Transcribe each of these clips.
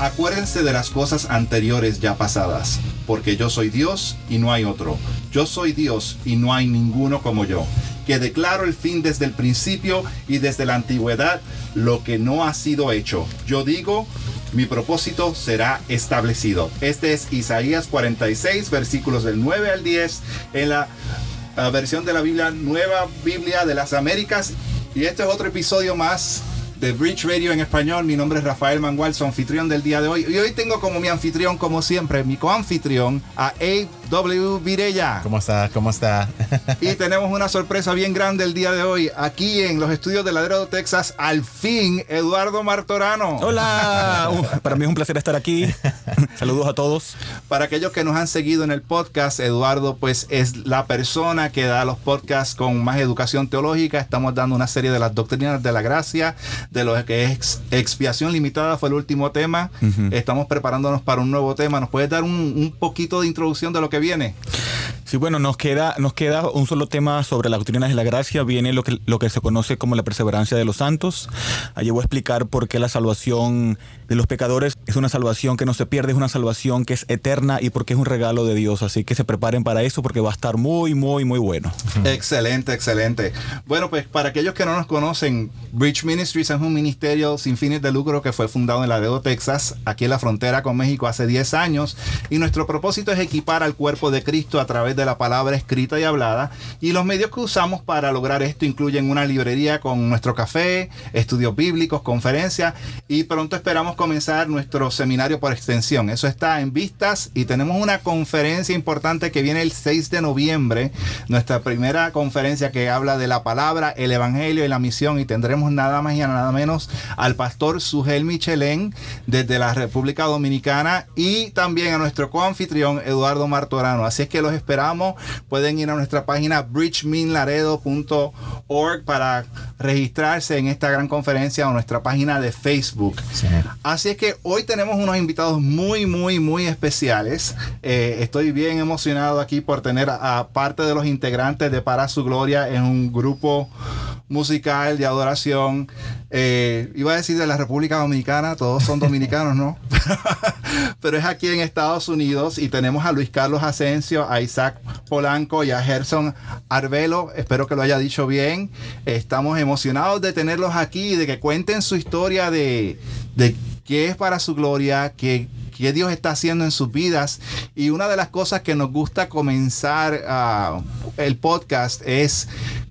Acuérdense de las cosas anteriores ya pasadas, porque yo soy Dios y no hay otro. Yo soy Dios y no hay ninguno como yo, que declaro el fin desde el principio y desde la antigüedad lo que no ha sido hecho. Yo digo, mi propósito será establecido. Este es Isaías 46, versículos del 9 al 10 en la versión de la Biblia, Nueva Biblia de las Américas. Y este es otro episodio más de Bridge Radio en español. Mi nombre es Rafael Mangual, su anfitrión del día de hoy. Y hoy tengo como mi anfitrión, como siempre, mi coanfitrión, a Abe W. Virella. ¿Cómo está? ¿Cómo está? y tenemos una sorpresa bien grande el día de hoy. Aquí en los estudios de Ladero, Texas, al fin, Eduardo Martorano. Hola. Uh, para mí es un placer estar aquí. Saludos a todos. Para aquellos que nos han seguido en el podcast, Eduardo pues es la persona que da los podcasts con más educación teológica. Estamos dando una serie de las doctrinas de la gracia, de lo que es expiación limitada, fue el último tema. Uh -huh. Estamos preparándonos para un nuevo tema. ¿Nos puedes dar un, un poquito de introducción de lo que viene? Sí, bueno, nos queda, nos queda un solo tema sobre las doctrinas de la gracia. Viene lo que, lo que se conoce como la perseverancia de los santos. Allí voy a explicar por qué la salvación de los pecadores es una salvación que no se pierde, es una salvación que es eterna y porque es un regalo de Dios. Así que se preparen para eso porque va a estar muy, muy, muy bueno. Excelente, excelente. Bueno, pues para aquellos que no nos conocen, Bridge Ministries es un ministerio sin fines de lucro que fue fundado en Laredo, Texas, aquí en la frontera con México hace 10 años. Y nuestro propósito es equipar al cuerpo de Cristo a través de la palabra escrita y hablada. Y los medios que usamos para lograr esto incluyen una librería con nuestro café, estudios bíblicos, conferencias y pronto esperamos comenzar nuestro seminario por extensión. Eso está en vistas y tenemos una conferencia importante que viene el 6 de noviembre, nuestra primera conferencia que habla de la palabra, el evangelio y la misión y tendremos nada más y nada menos al pastor Sugel Michelén desde la República Dominicana y también a nuestro coanfitrión Eduardo Martorano. Así es que los esperamos pueden ir a nuestra página bridgeminlaredo.org para registrarse en esta gran conferencia o nuestra página de Facebook. Sí. Así es que hoy tenemos unos invitados muy, muy, muy especiales. Eh, estoy bien emocionado aquí por tener a, a parte de los integrantes de Para Su Gloria en un grupo musical de adoración. Eh, iba a decir de la República Dominicana, todos son dominicanos, ¿no? Pero es aquí en Estados Unidos y tenemos a Luis Carlos Asensio, a Isaac Polanco y a Gerson Arbelo. Espero que lo haya dicho bien. Estamos emocionados de tenerlos aquí de que cuenten su historia de, qué es para su gloria, qué Dios está haciendo en sus vidas. Y una de las cosas que nos gusta comenzar uh, el podcast es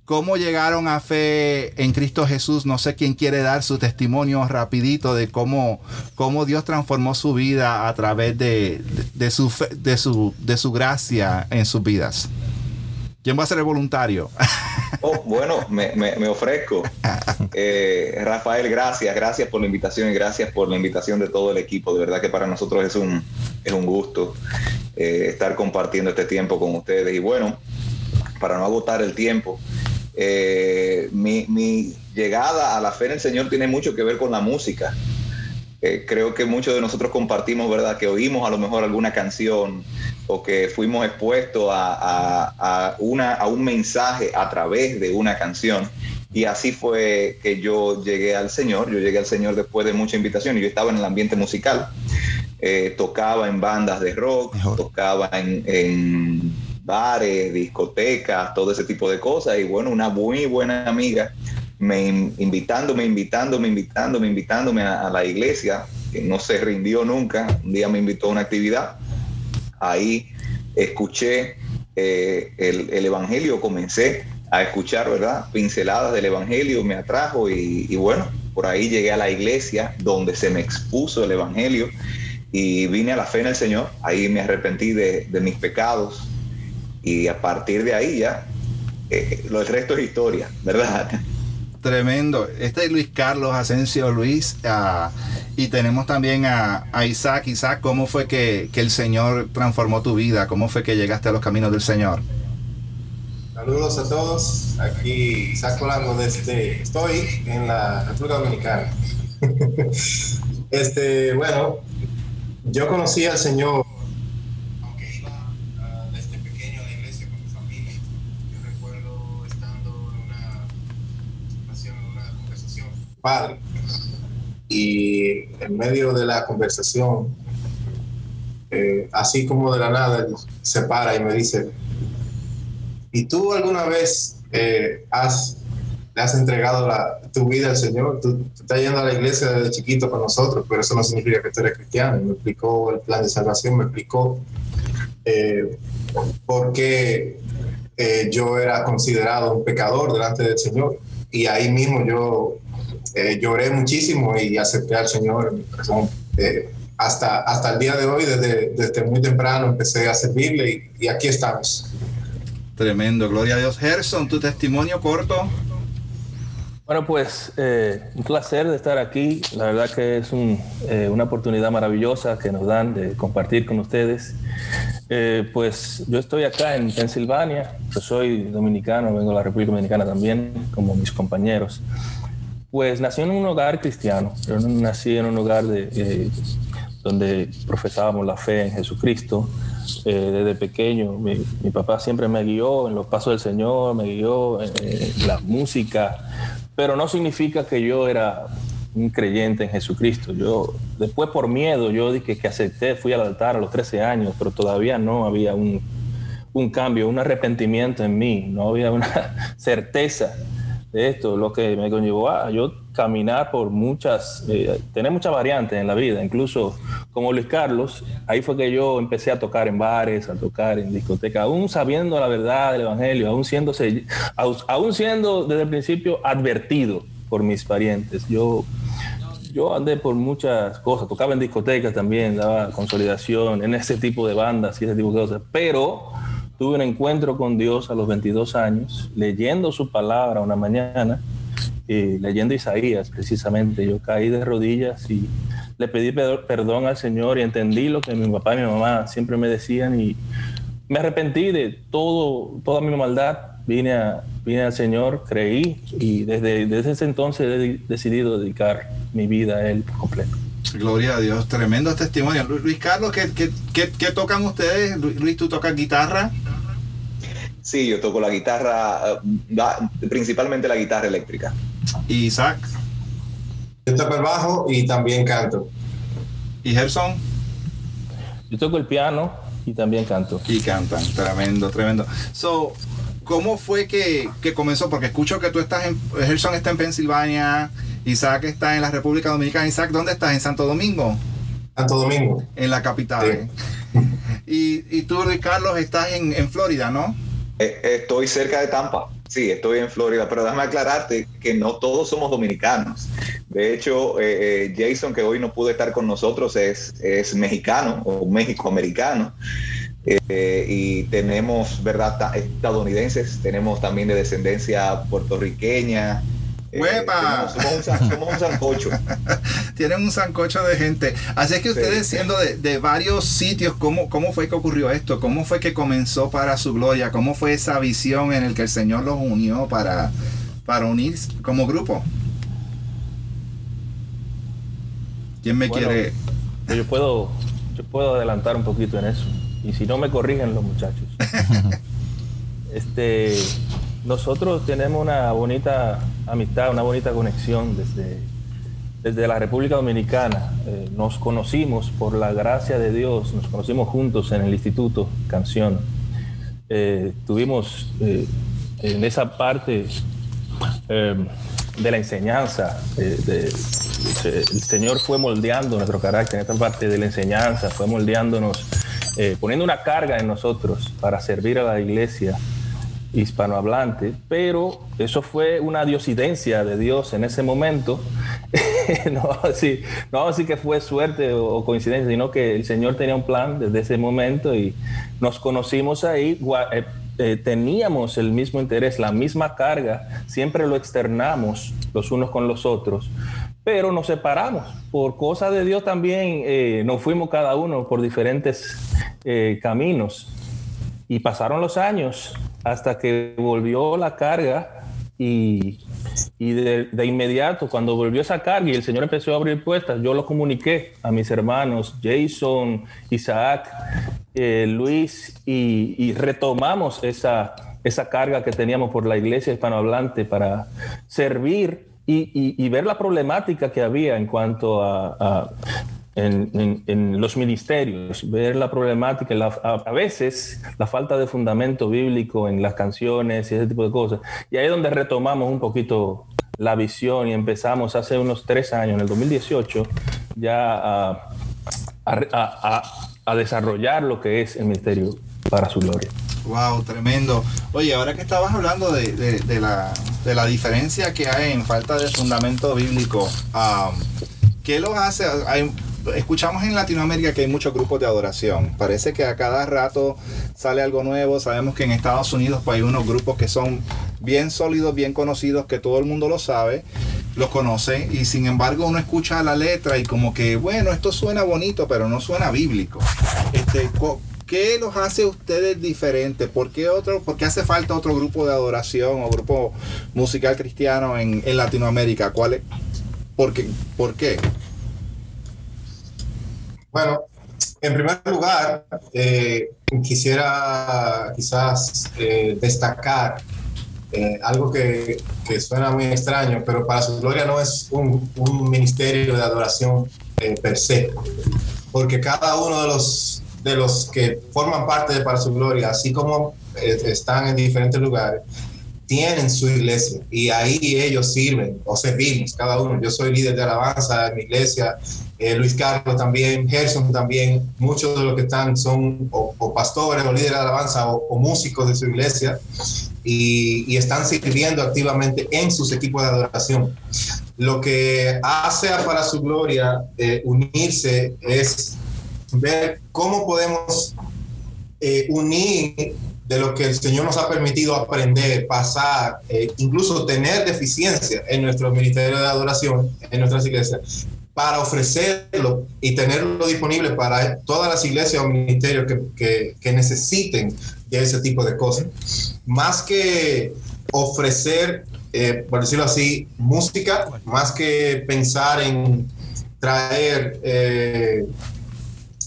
cómo llegaron a fe en Cristo Jesús. No sé quién quiere dar su testimonio rapidito de cómo, cómo Dios transformó su vida a través de, de, de su, fe, de, su, de su gracia en sus vidas. ¿Quién va a ser el voluntario? Oh, bueno, me, me, me ofrezco. Eh, Rafael, gracias, gracias por la invitación y gracias por la invitación de todo el equipo. De verdad que para nosotros es un, es un gusto eh, estar compartiendo este tiempo con ustedes. Y bueno, para no agotar el tiempo, eh, mi, mi, llegada a la fe en el Señor tiene mucho que ver con la música. Eh, creo que muchos de nosotros compartimos, ¿verdad? Que oímos a lo mejor alguna canción o que fuimos expuestos a, a, a, una, a un mensaje a través de una canción. Y así fue que yo llegué al Señor. Yo llegué al Señor después de mucha invitación y yo estaba en el ambiente musical. Eh, tocaba en bandas de rock, tocaba en, en bares, discotecas, todo ese tipo de cosas. Y bueno, una muy buena amiga me invitándome, invitándome, invitándome, invitándome a, la iglesia, que no se rindió nunca. Un día me invitó a una actividad. Ahí escuché eh, el, el, Evangelio, comencé a escuchar, ¿verdad? Pinceladas del Evangelio, me atrajo y, bueno, por ahí llegué a la iglesia donde se me expuso el Evangelio y vine a la fe en el Señor. Ahí me arrepentí de mis pecados y a partir de ahí ya, eh, lo, el resto es historia, ¿verdad? Tremendo. Este es Luis Carlos Asensio Luis. Uh, y tenemos también a, a, Isaac. Isaac, ¿cómo fue que, que, el Señor transformó tu vida? ¿Cómo fue que llegaste a los caminos del Señor? Saludos a todos. Aquí Isaac Polanco desde... Estoy en la República Dominicana. este, bueno, yo conocí al Señor Y en medio de la conversación, eh, así como de la nada, se para y me dice, ¿y tú alguna vez eh, has, le has entregado tu vida al Señor? Tú, estás yendo a la iglesia desde chiquito con nosotros, pero eso no significa que tú eres cristiano. me explicó el plan de salvación, me explicó eh, por qué eh, yo era considerado un pecador delante del Señor. Y ahí mismo yo lloré muchísimo y acepté al Señor en mi corazón hasta, hasta el día de hoy, desde, desde muy temprano, empecé a servirle y, aquí estamos. Tremendo, gloria a Dios. Gerson, tu testimonio corto. Bueno, pues eh, un placer de estar aquí. La verdad que es eh, una oportunidad maravillosa que nos dan de compartir con ustedes. Eh, pues yo estoy acá en Pensilvania, yo soy dominicano, vengo de la República Dominicana también, como mis compañeros. Pues nací en un hogar cristiano, yo nací en un hogar de, donde profesábamos la fe en Jesucristo. Eh, desde pequeño, mi, papá siempre me guió en los pasos del Señor, me guió en, la música, pero no significa que yo era un creyente en Jesucristo. Yo, después por miedo, yo dije que acepté, fui al altar a los 13 años, pero todavía no había un, un cambio, un arrepentimiento en mí, no había una certeza de esto, lo que me conllevó a yo caminar por muchas, eh, tener muchas variantes en la vida, incluso como Luis Carlos, ahí fue que yo empecé a tocar en bares, a tocar en discotecas, aún sabiendo la verdad del Evangelio, aún siendo, aún siendo desde el principio advertido por mis parientes. Yo, yo andé por muchas cosas, tocaba en discotecas también, daba consolidación en ese tipo de bandas y ese tipo de cosas, pero tuve un encuentro con Dios a los 22 años, leyendo su palabra una mañana, y leyendo Isaías precisamente. Yo caí de rodillas y le pedí perdón al Señor y entendí lo que mi papá y mi mamá siempre me decían y me arrepentí de todo, toda mi maldad. Vine, a, vine al Señor, creí y desde, desde ese entonces he decidido dedicar mi vida a Él por completo. Gloria a Dios, tremendo testimonio. Luis Carlos, ¿qué, qué, qué tocan ustedes? Luis, ¿tú tocas guitarra? Sí, yo toco la guitarra, eh, principalmente la guitarra eléctrica. ¿Y Isaac? Yo toco el bajo y también canto. ¿Y Gerson? Yo toco el piano y también canto. Y cantan, tremendo, tremendo. So, ¿cómo fue que, comenzó? Porque escucho que tú estás en, Gerson está en Pensilvania, Isaac está en la República Dominicana. Isaac, ¿dónde estás? ¿En Santo Domingo? Santo Domingo. En la capital. Y, tú, Luis Carlos, estás en, en Florida, ¿no? Eh, estoy cerca de Tampa. Sí, estoy en Florida, pero déjame aclararte que no todos somos dominicanos. De hecho, eh, eh, Jason, que hoy no pudo estar con nosotros, es, es mexicano o méxico-americano. y tenemos, ¿verdad?, estadounidenses, tenemos también de descendencia puertorriqueña, eh, ¡Huepa! somos, un, sancocho. Tienen un sancocho de gente. Así es que ustedes siendo de, varios sitios, ¿cómo, ¿cómo fue que ocurrió esto? ¿Cómo fue que comenzó para su gloria? ¿Cómo fue esa visión en el que el Señor los unió para, para unirse como grupo? ¿Quién me quiere? Yo puedo, yo puedo adelantar un poquito en eso. Y si no me corrigen los muchachos. este nosotros tenemos una bonita amistad, una bonita conexión desde, desde la República Dominicana. Eh, nos conocimos por la gracia de Dios, nos conocimos juntos en el Instituto Canción. Eh, tuvimos eh, en esa parte de la enseñanza, el Señor fue moldeando nuestro carácter en esta parte de la enseñanza, fue moldeándonos, poniendo una carga en nosotros para servir a la iglesia hispanohablante, pero eso fue una diosidencia de Dios en ese momento. no, así, que fue suerte o, coincidencia, sino que el Señor tenía un plan desde ese momento y nos conocimos ahí. Eh, eh, teníamos el mismo interés, la misma carga, siempre lo externamos los unos con los otros, pero nos separamos. Por cosa de Dios también eh, nos fuimos cada uno por diferentes caminos. Y pasaron los años hasta que volvió la carga y, de, inmediato, cuando volvió esa carga y el Señor empezó a abrir puertas, yo lo comuniqué a mis hermanos Jason, Isaac, eh, Luis y, retomamos esa, esa carga que teníamos por la iglesia hispanohablante para servir y, ver la problemática que había en cuanto a, en, los ministerios, ver la problemática, a, veces la falta de fundamento bíblico en las canciones y ese tipo de cosas. Y ahí es donde retomamos un poquito la visión y empezamos hace unos tres años, en el 2018, ya a, a desarrollar lo que es el ministerio para su gloria. Wow, tremendo. Oye, ahora que estabas hablando de, la, diferencia que hay en falta de fundamento bíblico, ¿qué los hace? Escuchamos en Latinoamérica que hay muchos grupos de adoración. Parece que a cada rato sale algo nuevo. Sabemos que en Estados Unidos pues, hay unos grupos que son bien sólidos, bien conocidos, que todo el mundo lo sabe, los conoce. Y sin embargo uno escucha la letra y como que, bueno, esto suena bonito, pero no suena bíblico. Este, ¿Qué los hace ustedes diferentes? ¿Por qué, otro, por hace falta otro grupo de adoración o grupo musical cristiano en, Latinoamérica? ¿Cuál? ¿Por qué? ¿Por qué? Bueno, en primer lugar, eh, quisiera quizás eh, destacar eh, algo que, suena muy extraño, pero para su gloria no es un, un ministerio de adoración per se, porque cada uno de los de los que forman parte de Para Su Gloria, así como están en diferentes lugares, tienen su iglesia y ahí ellos sirven o servimos cada uno. Yo soy líder de alabanza en mi iglesia, eh, Luis Carlos también, Gerson también, muchos de los que están son o, pastores o líderes de alabanza o, músicos de su iglesia y, están sirviendo activamente en sus equipos de adoración. Lo que hace Para Su Gloria eh, unirse es ver cómo podemos eh, unir de lo que el Señor nos ha permitido aprender, pasar, eh, incluso tener deficiencia en nuestro ministerio de adoración, en nuestras iglesias, para ofrecerlo y tenerlo disponible para todas las iglesias o ministerios que, que necesiten de ese tipo de cosas. Más que ofrecer, eh, por decirlo así, música, más que pensar en traer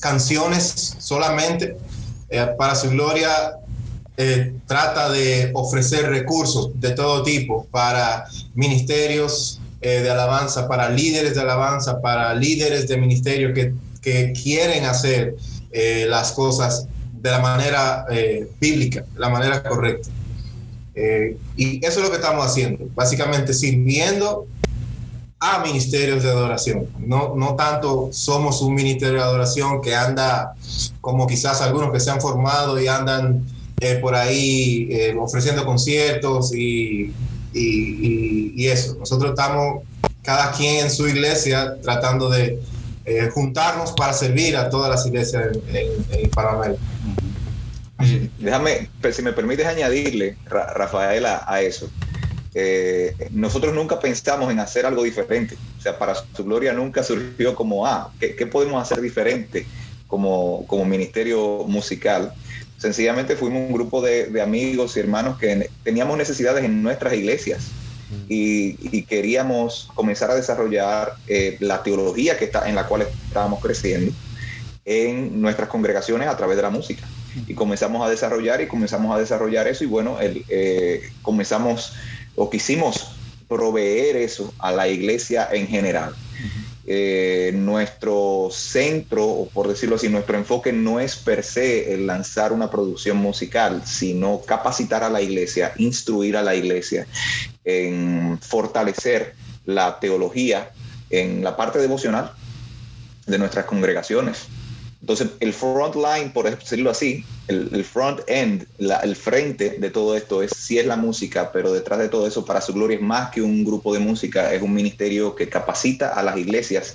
canciones solamente. Eh, para su gloria eh, trata de ofrecer recursos de todo tipo para ministerios eh, de alabanza, para líderes de alabanza, para líderes de ministerio que, que quieren hacer las cosas de la manera bíblica, de la manera correcta. y eso es lo que estamos haciendo, básicamente sirviendo a ministerios de adoración. No, no tanto somos un ministerio de adoración que anda como quizás algunos que se han formado y andan eh, por ahí eh, ofreciendo conciertos y, y, eso. Nosotros estamos cada quien en su iglesia tratando de eh, juntarnos para servir a todas las iglesias en, en, Panamá. Déjame, si me permites añadirle, Rafaela, a eso. Eh, nosotros nunca pensamos en hacer algo diferente. O sea, para su gloria nunca surgió como, ah, ¿qué, podemos hacer diferente como, como ministerio musical? Sencillamente fuimos un grupo de, amigos y hermanos que teníamos necesidades en nuestras iglesias y, queríamos comenzar a desarrollar eh, la teología que está, en la cual estábamos creciendo en nuestras congregaciones a través de la música. Y comenzamos a desarrollar y comenzamos a desarrollar eso y bueno, el, eh, comenzamos o quisimos proveer eso a la iglesia en general. Eh, nuestro centro, o por decirlo así, nuestro enfoque no es per se el lanzar una producción musical, sino capacitar a la iglesia, instruir a la iglesia, en fortalecer la teología en la parte devocional de nuestras congregaciones. Entonces, el front line, por decirlo así, el, front end, el frente de todo esto es sí es la música, pero detrás de todo eso, para su gloria, es más que un grupo de música, es un ministerio que capacita a las iglesias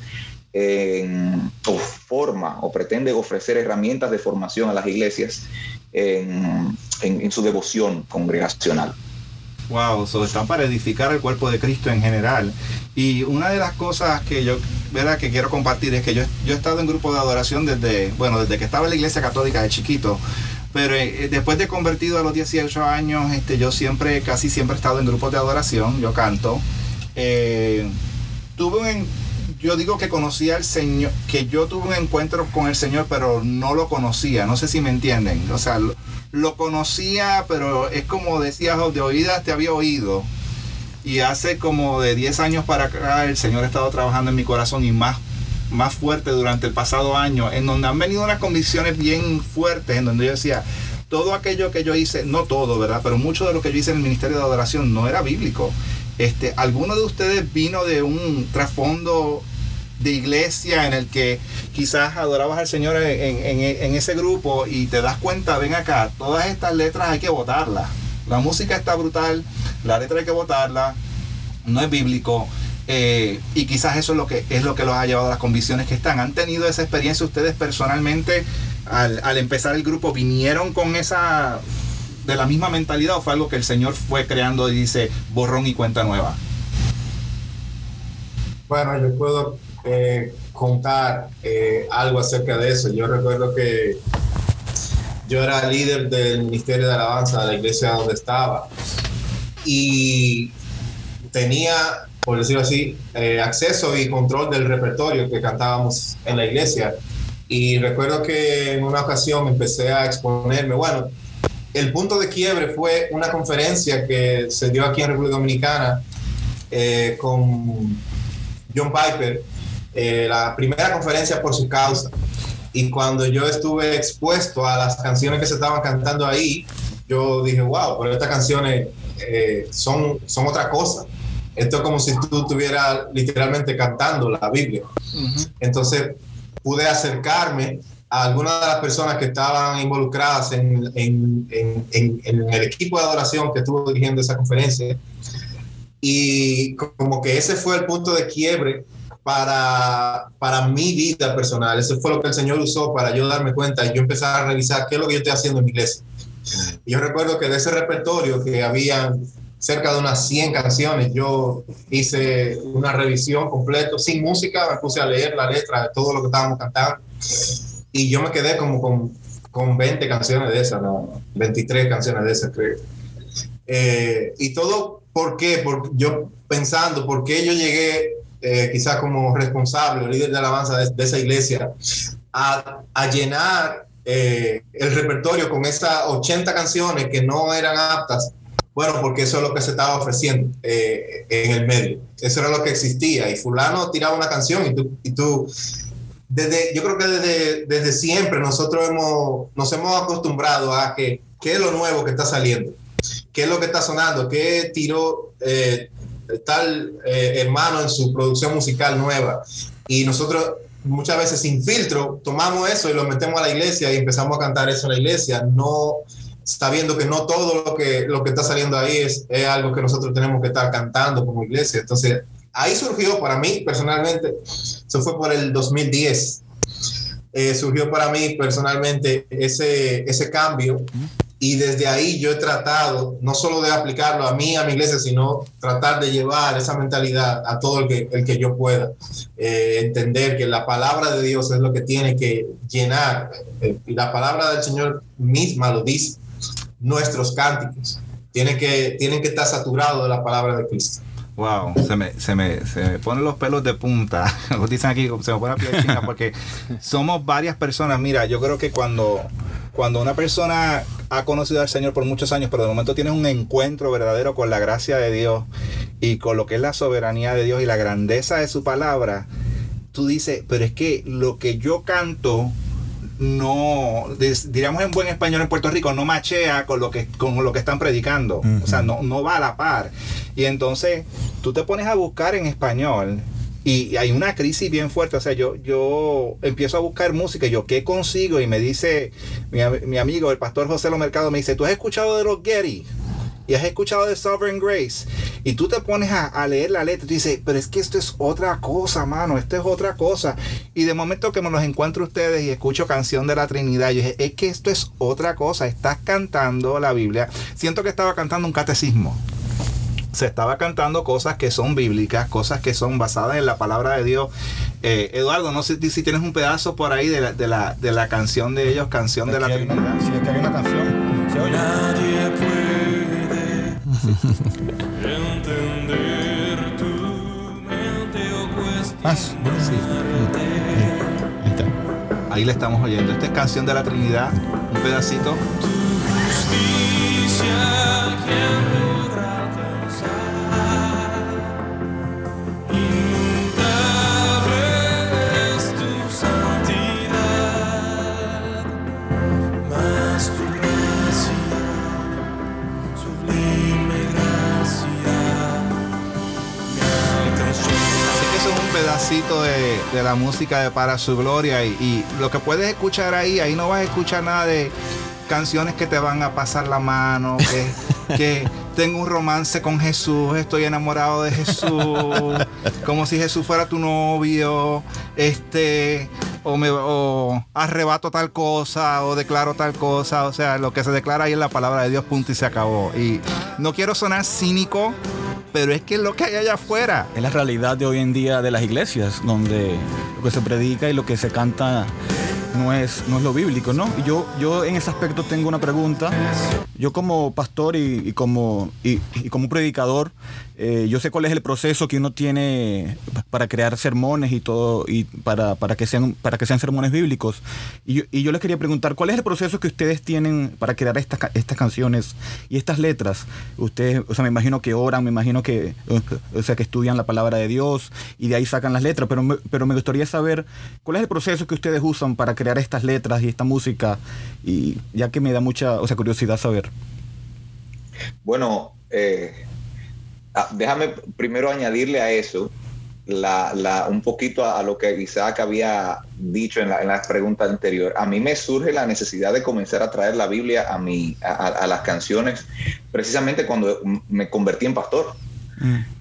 o forma o pretende ofrecer herramientas de formación a las iglesias en su devoción congregacional. Wow, so están para edificar el cuerpo de Cristo en general. Y una de las cosas que yo, ¿verdad? que quiero compartir es que yo, yo he estado en grupo de adoración desde, bueno, desde que estaba en la iglesia católica de chiquito. Pero eh, después de convertido a los 18 años, este, yo siempre, casi siempre he estado en grupos de adoración, yo canto. Eh, tuve un, yo digo que conocía al Señor, que yo tuve un encuentro con el Señor, pero no lo conocía, no sé si me entienden. O sea, lo, conocía, pero es como decías, de oídas te había oído. Y hace como de 10 años para acá el Señor ha estado trabajando en mi corazón y más, más fuerte durante el pasado año, en donde han venido unas convicciones bien fuertes, en donde yo decía, todo aquello que yo hice, no todo, ¿verdad? Pero mucho de lo que yo hice en el Ministerio de Adoración no era bíblico. Este, ¿Alguno de ustedes vino de un trasfondo de iglesia en el que quizás adorabas al Señor en, ese grupo y te das cuenta, ven acá, todas estas letras hay que votarlas. La música está brutal, la letra hay que votarla, no es bíblico. Eh, y quizás eso es lo que es lo que los ha llevado a las convicciones que están. ¿Han tenido esa experiencia ustedes personalmente al, al empezar el grupo? ¿Vinieron con esa de la misma mentalidad o fue algo que el Señor fue creando y dice borrón y cuenta nueva? Bueno, yo puedo eh, contar eh, algo acerca de eso. Yo recuerdo que yo era líder del Ministerio de Alabanza de la iglesia donde estaba y tenía, por decirlo así, eh, acceso y control del repertorio que cantábamos en la iglesia. Y recuerdo que en una ocasión empecé a exponerme, bueno, el punto de quiebre fue una conferencia que se dio aquí en República Dominicana con John Piper, eh, la primera conferencia por su causa. Y cuando yo estuve expuesto a las canciones que se estaban cantando ahí, yo dije, wow, pero estas canciones eh, son, son otra cosa. Esto es como si tú estuvieras literalmente cantando la Biblia. Entonces pude acercarme a algunas de las personas que estaban involucradas en, en, en, en, el equipo de adoración que estuvo dirigiendo esa conferencia. Y como que ese fue el punto de quiebre para, para mi vida personal. Eso fue lo que el Señor usó para yo darme cuenta y yo empezar a revisar qué es lo que yo estoy haciendo en mi iglesia. Y yo recuerdo que de ese repertorio que había cerca de unas 100 canciones, yo hice una revisión completa, sin música, me puse a leer la letra de todo lo que estábamos cantando y yo me quedé como con, con 20 canciones de esas, no, 23 canciones de esas, creo. Eh, y todo, ¿por qué? Porque yo pensando, ¿por qué yo llegué eh, quizás como responsable o líder de alabanza de, esa iglesia, a, a llenar eh, el repertorio con esas 80 canciones que no eran aptas. Bueno, porque eso es lo que se estaba ofreciendo eh, en el medio. Eso era lo que existía. Y fulano tiraba una canción y tú, y tú desde, yo creo que desde, desde siempre nosotros hemos, nos hemos acostumbrado a que qué es lo nuevo que está saliendo, qué es lo que está sonando, qué tiró eh, tal eh, hermano en su producción musical nueva. Y nosotros muchas veces sin filtro tomamos eso y lo metemos a la iglesia y empezamos a cantar eso en la iglesia, no sabiendo que no todo lo que, lo que está saliendo ahí es, es algo que nosotros tenemos que estar cantando como iglesia. Entonces, ahí surgió para mí personalmente, eso fue por el 2010, eh, surgió para mí personalmente ese, ese cambio y desde ahí yo he tratado no solo de aplicarlo a mí, a mi iglesia, sino tratar de llevar esa mentalidad a todo el que, el que yo pueda. Eh, entender que la palabra de Dios es lo que tiene que llenar. Eh, y la palabra del Señor misma lo dice. Nuestros cánticos tienen que, tienen que estar saturados de la palabra de Cristo. Wow, se me, se, me, se me ponen los pelos de punta. Dicen aquí, se me pone la piel china porque somos varias personas. Mira, yo creo que cuando, cuando una persona ha conocido al Señor por muchos años, pero de momento tiene un encuentro verdadero con la gracia de Dios y con lo que es la soberanía de Dios y la grandeza de su palabra, tú dices, pero es que lo que yo canto no, diríamos en buen español en Puerto Rico, no machea con lo que, con lo que están predicando. O sea, no, no va a la par. Y entonces tú te pones a buscar en español y hay una crisis bien fuerte. O sea, yo, yo empiezo a buscar música yo, ¿qué consigo? Y me dice mi, mi amigo, el pastor José Lo Mercado, me dice, ¿tú has escuchado de los Getty? y has escuchado de Sovereign Grace y tú te pones a, leer la letra y dices, pero es que esto es otra cosa, mano, esto es otra cosa. Y de momento que me los encuentro ustedes y escucho canción de la Trinidad, yo dije, es que esto es otra cosa, estás cantando la Biblia. Siento que estaba cantando un catecismo. Se estaba cantando cosas que son bíblicas, cosas que son basadas en la palabra de Dios. Eh, Eduardo, no sé si tienes un pedazo por ahí de la, de la, de la canción de ellos, canción de la Trinidad. Sí, es que hay una canción. ¿Se Nadie Entender tu mente o ah, sí. Ahí, está. Ahí le estamos oyendo. Esta es canción de la Trinidad, un pedacito. Tu justicia, pedacito de, de la música de Para Su Gloria y, y lo que puedes escuchar ahí, ahí no vas a escuchar nada de canciones que te van a pasar la mano, que, que tengo un romance con Jesús, estoy enamorado de Jesús, como si Jesús fuera tu novio, este, o me o arrebato tal cosa, o declaro tal cosa, o sea, lo que se declara ahí es la palabra de Dios, punto y se acabó. Y no quiero sonar cínico, pero es que lo que hay allá afuera. Es la realidad de hoy en día de las iglesias, donde lo que se predica y lo que se canta no es, no es lo bíblico, ¿no? Yo, yo en ese aspecto tengo una pregunta. Yo como pastor y, como, y, y como predicador, eh, yo sé cuál es el proceso que uno tiene para crear sermones y todo, y para, para, que, sean, para que sean sermones bíblicos. Y yo, les quería preguntar, ¿cuál es el proceso que ustedes tienen para crear estas, estas canciones y estas letras? Ustedes, o sea, me imagino que oran, me imagino que, o sea, que estudian la palabra de Dios y de ahí sacan las letras, pero me, pero me gustaría saber cuál es el proceso que ustedes usan para crear estas letras y esta música, y ya que me da mucha, o sea, curiosidad saber. Bueno, eh, déjame primero añadirle a eso la, la- un poquito a, a lo que Isaac había dicho en la, en la pregunta anterior. A mí me surge la necesidad de comenzar a traer la Biblia a, mi, a, las canciones precisamente cuando me convertí en pastor,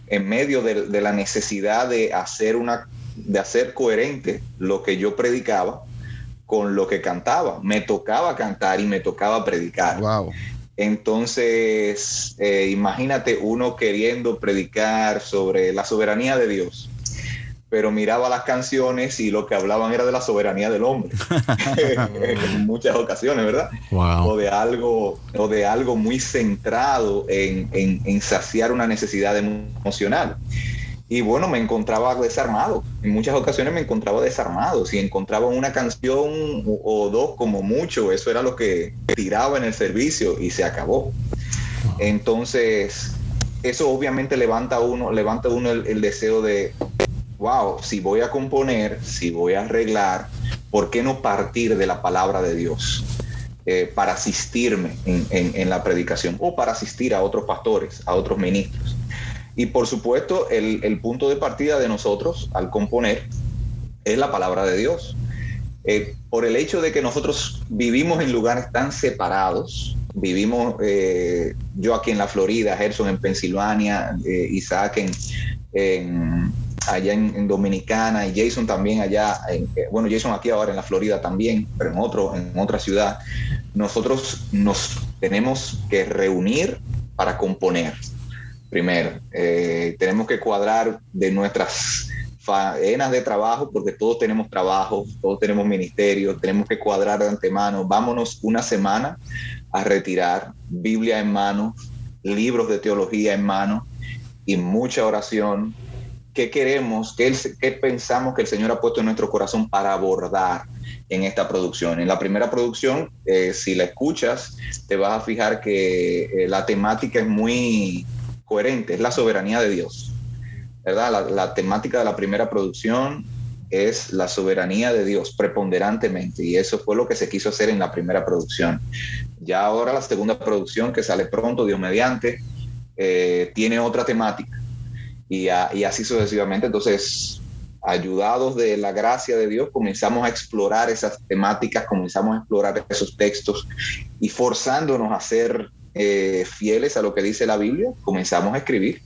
en medio de, de la necesidad de hacer, una, de hacer coherente lo que yo predicaba con lo que cantaba. Me tocaba cantar y me tocaba predicar. Wow. Entonces, eh, imagínate uno queriendo predicar sobre la soberanía de Dios, pero miraba las canciones y lo que hablaban era de la soberanía del hombre. en muchas ocasiones, ¿verdad? O de algo, o de algo muy centrado en, en- en saciar una necesidad emocional. Y bueno, me encontraba desarmado. En muchas ocasiones me encontraba desarmado. Si encontraba una canción o o dos como mucho, eso era lo que tiraba en el servicio y se acabó. Entonces, eso obviamente levanta uno, levanta uno el, el deseo de, wow, si voy a componer, si voy a arreglar, ¿por qué no partir de la palabra de Dios? eh, para asistirme en, en- en la predicación o para asistir a otros pastores, a otros ministros. Y por supuesto, el, el punto de partida de nosotros al componer es la palabra de Dios. Eh, por el hecho de que nosotros vivimos en lugares tan separados, vivimos eh, yo aquí en la Florida, Gerson en Pensilvania, eh, Isaac en, allá en, en Dominicana y Jason también allá, en- bueno, Jason aquí ahora en la Florida también, pero en, otro, en otra ciudad, nosotros nos tenemos que reunir para componer. Primero, eh, tenemos que cuadrar de nuestras faenas de trabajo, porque todos tenemos trabajo, todos tenemos ministerio, tenemos que cuadrar de antemano. Vámonos una semana a retirar, Biblia en mano, libros de teología en mano y mucha oración. ¿Qué queremos? ¿Qué, qué pensamos que el Señor ha puesto en nuestro corazón para abordar en esta producción? En la primera producción, eh, si la escuchas, te vas a fijar que eh, la temática es muy coherente, es la soberanía de Dios. ¿verdad? La, temática de la primera producción es la soberanía de Dios preponderantemente y eso fue lo que se quiso hacer en la primera producción. Ya ahora la segunda producción que sale pronto, Dios mediante, eh, tiene otra temática y, a- y así sucesivamente. Entonces, ayudados de la gracia de Dios, comenzamos a explorar esas temáticas, comenzamos a explorar esos textos y forzándonos a ser eh, fieles a lo que dice la Biblia, comenzamos a escribir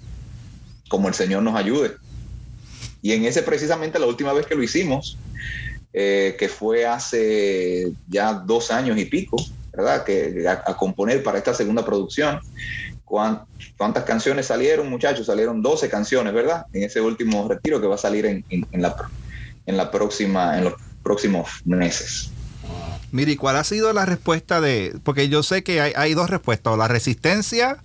como el Señor nos ayude. Y en ese precisamente la última vez que lo hicimos, eh, que fue hace ya dos años y pico, ¿verdad? Que a, a componer para esta segunda producción. ¿Cuán- ¿Cuántas canciones salieron, muchachos? Salieron 12 canciones, ¿verdad? En ese último retiro que va a salir en, en- en la, en la próxima, en los próximos meses. Miri, ¿cuál ha sido la respuesta de.? Porque yo sé que hay, hay dos respuestas: o la resistencia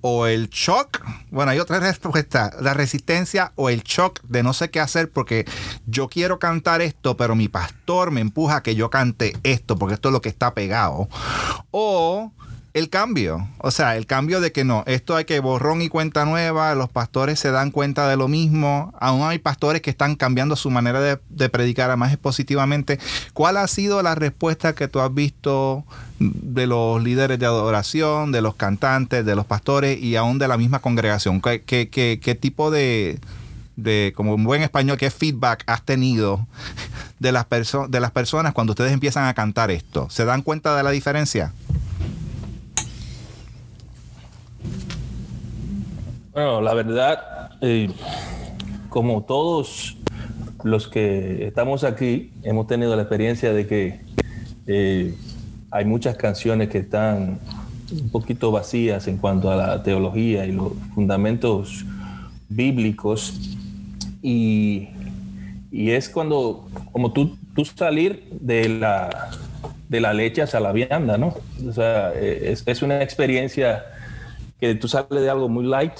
o el shock. Bueno, hay otra respuesta: la resistencia o el shock de no sé qué hacer porque yo quiero cantar esto, pero mi pastor me empuja a que yo cante esto porque esto es lo que está pegado. O. El cambio, o sea, el cambio de que no, esto hay que borrón y cuenta nueva, los pastores se dan cuenta de lo mismo, aún hay pastores que están cambiando su manera de, predicar a más expositivamente. ¿Cuál ha sido la respuesta que tú has visto de los líderes de adoración, de los cantantes, de los pastores y aún de la misma congregación? ¿Qué, tipo de, de como un buen español, qué feedback has tenido de las, de las personas cuando ustedes empiezan a cantar esto? ¿Se dan cuenta de la diferencia? Bueno, la verdad, eh, como todos los que estamos aquí, hemos tenido la experiencia de que eh, hay muchas canciones que están un poquito vacías en cuanto a la teología y los fundamentos bíblicos. Y, y es cuando, como tú, tú salir de la, de la leche hacia la vianda, ¿no? O sea, eh, es, es una experiencia que tú sales de algo muy light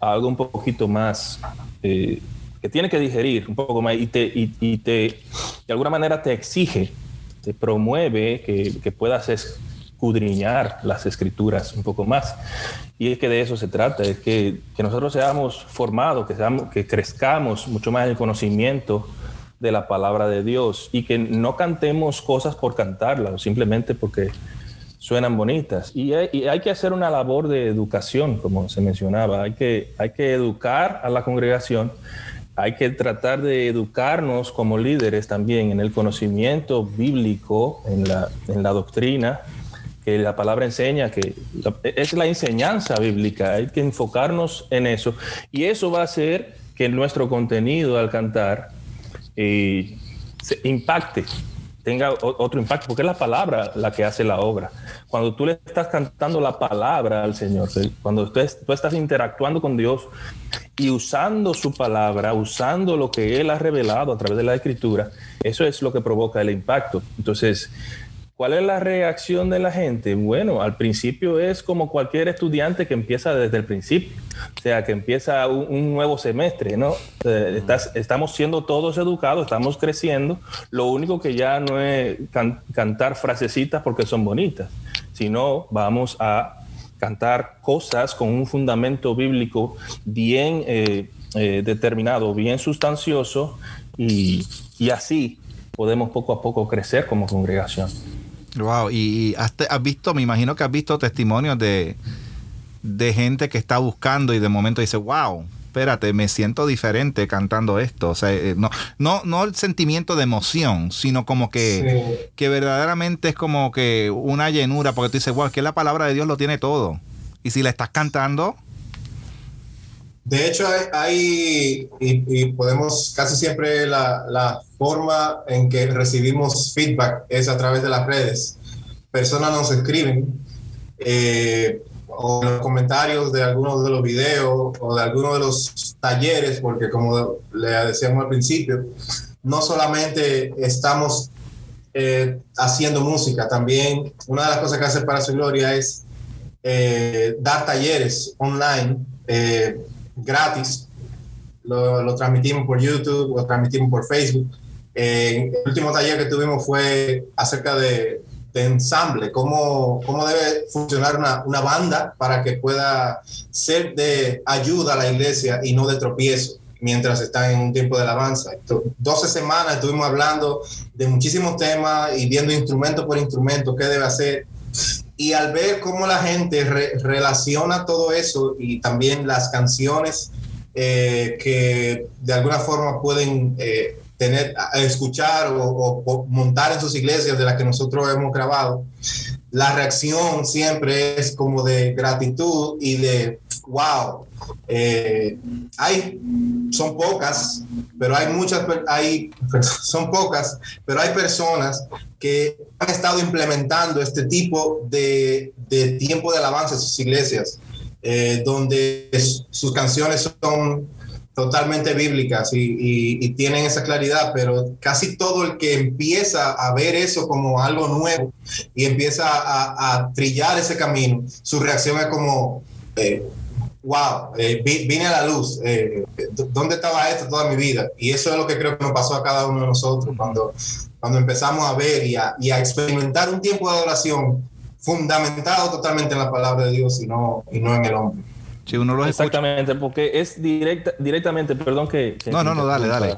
algo un poquito más eh, que tiene que digerir un poco más y te, y te de alguna manera te exige, te promueve que, que puedas escudriñar las escrituras un poco más. Y es que de eso se trata, es que, que nosotros seamos formados, que, seamos, que crezcamos mucho más en el conocimiento de la palabra de Dios y que no cantemos cosas por cantarlas, simplemente porque suenan bonitas. Y hay, que hacer una labor de educación, como se mencionaba. Hay que, hay que educar a la congregación, hay que tratar de educarnos como líderes también en el conocimiento bíblico, en la, en la doctrina, que la palabra enseña, que es la enseñanza bíblica. Hay que enfocarnos en eso. Y eso va a hacer que nuestro contenido al cantar eh, se impacte tenga otro impacto, porque es la palabra la que hace la obra. Cuando tú le estás cantando la palabra al Señor, cuando tú, tú, estás interactuando con Dios y usando su palabra, usando lo que Él ha revelado a través de la escritura, eso es lo que provoca el impacto. Entonces, ¿cuál es la reacción de la gente? Bueno, al principio es como cualquier estudiante que empieza desde el principio, o sea, que empieza un, un nuevo semestre, ¿no? Eh, estás, estamos siendo todos educados, estamos creciendo, lo único que ya no es can, cantar frasecitas porque son bonitas, sino vamos a cantar cosas con un fundamento bíblico bien eh, eh, determinado, bien sustancioso y, y así podemos poco a poco crecer como congregación. Wow, y has, has, visto, me imagino que has visto testimonios de, de gente que está buscando y de momento dice, wow, espérate, me siento diferente cantando esto. O sea, eh, no, no, no el sentimiento de emoción, sino como que, sí. que verdaderamente es como que una llenura, porque tú dices, wow, es que la palabra de Dios lo tiene todo. Y si la estás cantando... De hecho, hay, y, podemos casi siempre la, la, forma en que recibimos feedback es a través de las redes. Personas nos escriben eh, o en los comentarios de algunos de los videos o de algunos de los talleres, porque como le decíamos al principio, no solamente estamos eh, haciendo música, también una de las cosas que hace para su gloria es eh, dar talleres online gratis. Lo, lo, transmitimos por YouTube, lo transmitimos por Facebook. Eh, el último taller que tuvimos fue acerca de, ensamble, cómo, cómo debe funcionar una, una, banda para que pueda ser de ayuda a la iglesia y no de tropiezo mientras está en un tiempo de alabanza. Entonces, 12 semanas estuvimos hablando de muchísimos temas y viendo instrumento por instrumento qué debe hacer. Y al ver cómo la gente re relaciona todo eso y también las canciones eh, que de alguna forma pueden eh, tener, escuchar o, o, o, montar en sus iglesias de las que nosotros hemos grabado, la reacción siempre es como de gratitud y de wow. Eh, hay, son pocas, pero hay muchas, hay, son pocas, pero hay personas que han estado implementando este tipo de, de tiempo de alabanza en sus iglesias, eh, donde sus canciones son totalmente bíblicas y, y, y, tienen esa claridad, pero casi todo el que empieza a ver eso como algo nuevo y empieza a, a trillar ese camino, su reacción es como, eh, wow, eh, vine a la luz, eh, ¿dónde estaba esto toda mi vida? Y eso es lo que creo que nos pasó a cada uno de nosotros cuando, cuando empezamos a ver y a, y a experimentar un tiempo de adoración fundamentado totalmente en la palabra de Dios y no, y no en el hombre. Si uno Exactamente, porque es directa, directamente, perdón que... que no, no, no, dale, dale.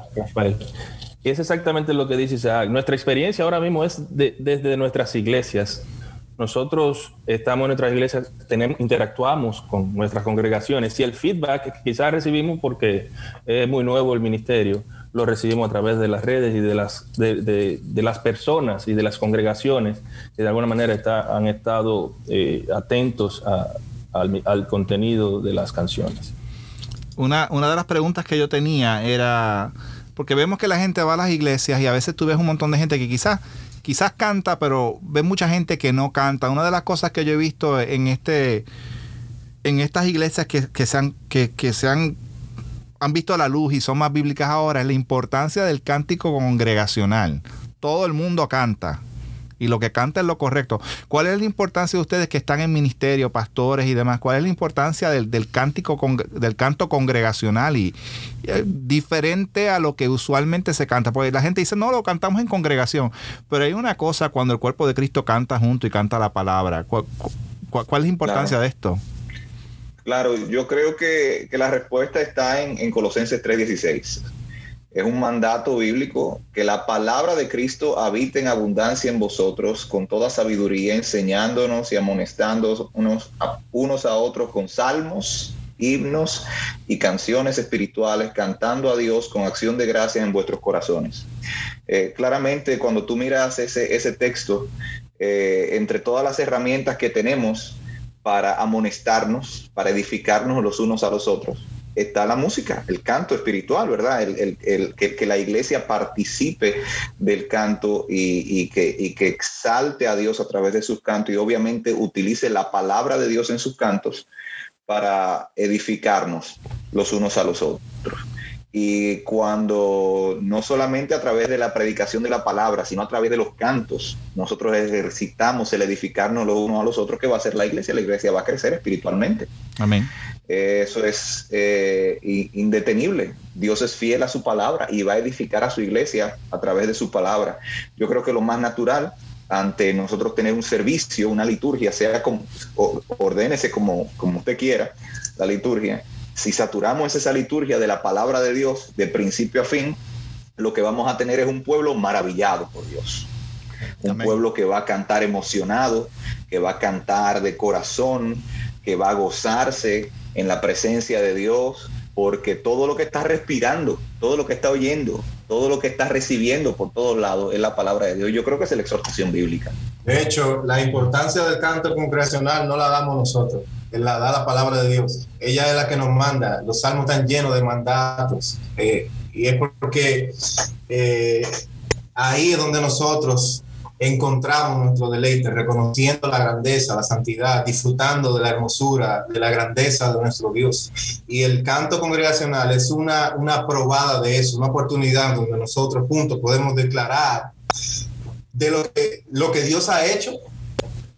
Es exactamente lo que dice Isaac. Nuestra experiencia ahora mismo es de, desde nuestras iglesias. nosotros estamos en nuestras iglesias, tenemos, interactuamos con nuestras congregaciones y el feedback que quizás recibimos porque es muy nuevo el ministerio, lo recibimos a través de las redes y de las, de, de- de las personas y de las congregaciones que de alguna manera está- han estado eh, atentos a- al, al contenido de las canciones. Una, una de las preguntas que yo tenía era, porque vemos que la gente va a las iglesias y a veces tú ves un montón de gente que quizás quizás canta, pero ves mucha gente que no canta. Una de las cosas que yo he visto en este en estas iglesias que, que se han que, que se han han visto la luz y son más bíblicas ahora es la importancia del cántico congregacional. Todo el mundo canta y lo que canta es lo correcto. ¿Cuál es la importancia de ustedes que están en ministerio, pastores y demás? ¿Cuál es la importancia del, del cántico con- del canto congregacional y eh, diferente a lo que usualmente se canta? Porque la gente dice, no, lo cantamos en congregación, pero hay una cosa cuando el cuerpo de Cristo canta junto y canta la palabra. ¿Cuál, cuál- cuál es la importancia Claro. de esto? Claro, yo creo que, que la respuesta está en, en Colosenses 3:16. Es un mandato bíblico que la palabra de Cristo habite en abundancia en vosotros con toda sabiduría, enseñándonos y amonestándonos unos a, unos a otros con salmos, himnos y canciones espirituales, cantando a Dios con acción de gracias en vuestros corazones. Eh, claramente, cuando tú miras ese, texto, eh, entre todas las herramientas que tenemos, para amonestarnos, para edificarnos los unos a los otros. Está la música, el canto espiritual, ¿verdad? El, el- el- que, que la iglesia participe del canto y, y que, y que exalte a Dios a través de sus cantos y obviamente utilice la palabra de Dios en sus cantos para edificarnos los unos a los otros. Y cuando no solamente a través de la predicación de la palabra, sino a través de los cantos, nosotros ejercitamos el edificarnos los unos a los otros, que va a ser la iglesia? La iglesia va a crecer espiritualmente. Amén. Eso es eh, indetenible. Dios es fiel a su palabra y va a edificar a su iglesia a través de su palabra. Yo creo que lo más natural ante nosotros tener un servicio, una liturgia, sea como, ordénese como, como usted quiera, la liturgia. Si saturamos esa liturgia de la palabra de Dios de principio a fin, lo que vamos a tener es un pueblo maravillado por Dios. Un Amén. pueblo que va a cantar emocionado, que va a cantar de corazón, que va a gozarse en la presencia de Dios, porque todo lo que está respirando, todo lo que está oyendo, todo lo que está recibiendo por todos lados es la palabra de Dios. Yo creo que es la exhortación bíblica. De hecho, la importancia del canto congregacional no la damos nosotros, la da la palabra de Dios. Ella es la que nos manda. Los salmos están llenos de mandatos. eh, y es porque eh, ahí es donde nosotros encontramos nuestro deleite, reconociendo la grandeza, la santidad, disfrutando de la hermosura, de la grandeza de nuestro Dios. Y el canto congregacional es una, una probada de eso, una oportunidad donde nosotros juntos podemos declarar de lo que, lo que Dios ha hecho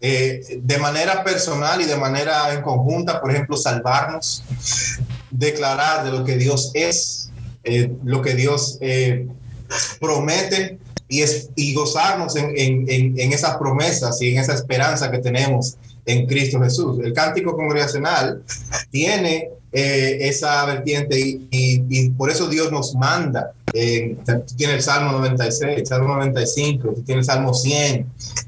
eh, de manera personal y de manera en conjunta, por ejemplo, salvarnos, declarar de lo que Dios es, eh, lo que Dios eh, promete y, es, y gozarnos en, en, en, en esas promesas y en esa esperanza que tenemos en Cristo Jesús. El cántico congregacional tiene eh, esa vertiente y, por eso Dios nos manda. Eh, tiene el Salmo 96, el Salmo 95, tiene el Salmo 100,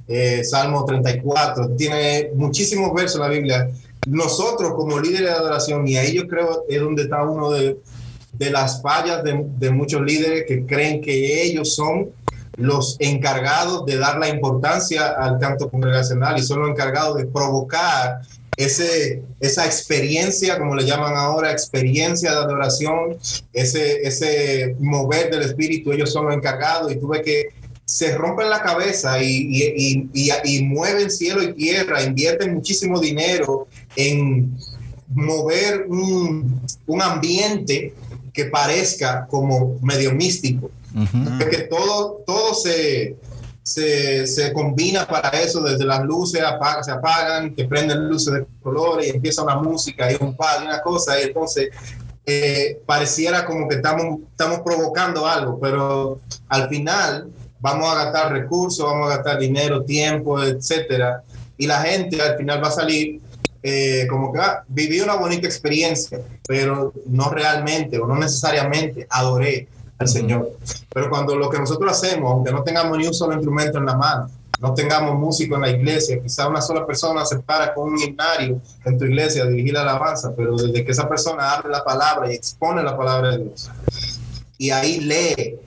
eh, Salmo 34, tiene muchísimos versos en la Biblia. Nosotros como líderes de adoración, y ahí yo creo es donde está uno de, de las fallas de muchos líderes que creen que ellos son los encargados de dar la importancia al canto congregacional y son los encargados de provocar ese, esa experiencia, como le llaman ahora, experiencia de adoración, ese, ese mover del espíritu, ellos son los encargados y tuve que se rompen la cabeza y, y, mueven cielo y tierra, invierten muchísimo dinero en mover un, un ambiente que parezca como medio místico. Uh -huh. todo, todo se, se, se, combina para eso, desde las luces apaga, se apagan, que prenden luces de colores y empieza una música y un par y una cosa, y entonces eh, pareciera como que estamos, estamos provocando algo, pero al final vamos a gastar recursos, vamos a gastar dinero, tiempo, etcétera, y la gente al final va a salir eh, como que ah, viví una bonita experiencia, pero no realmente o no necesariamente adoré al Señor. Pero cuando lo que nosotros hacemos, aunque no tengamos ni un solo instrumento en la mano, no tengamos músico en la iglesia, quizá una sola persona se para con un himnario en tu iglesia a dirigir la alabanza, pero desde que esa persona abre la palabra y expone la palabra de Dios, y ahí lee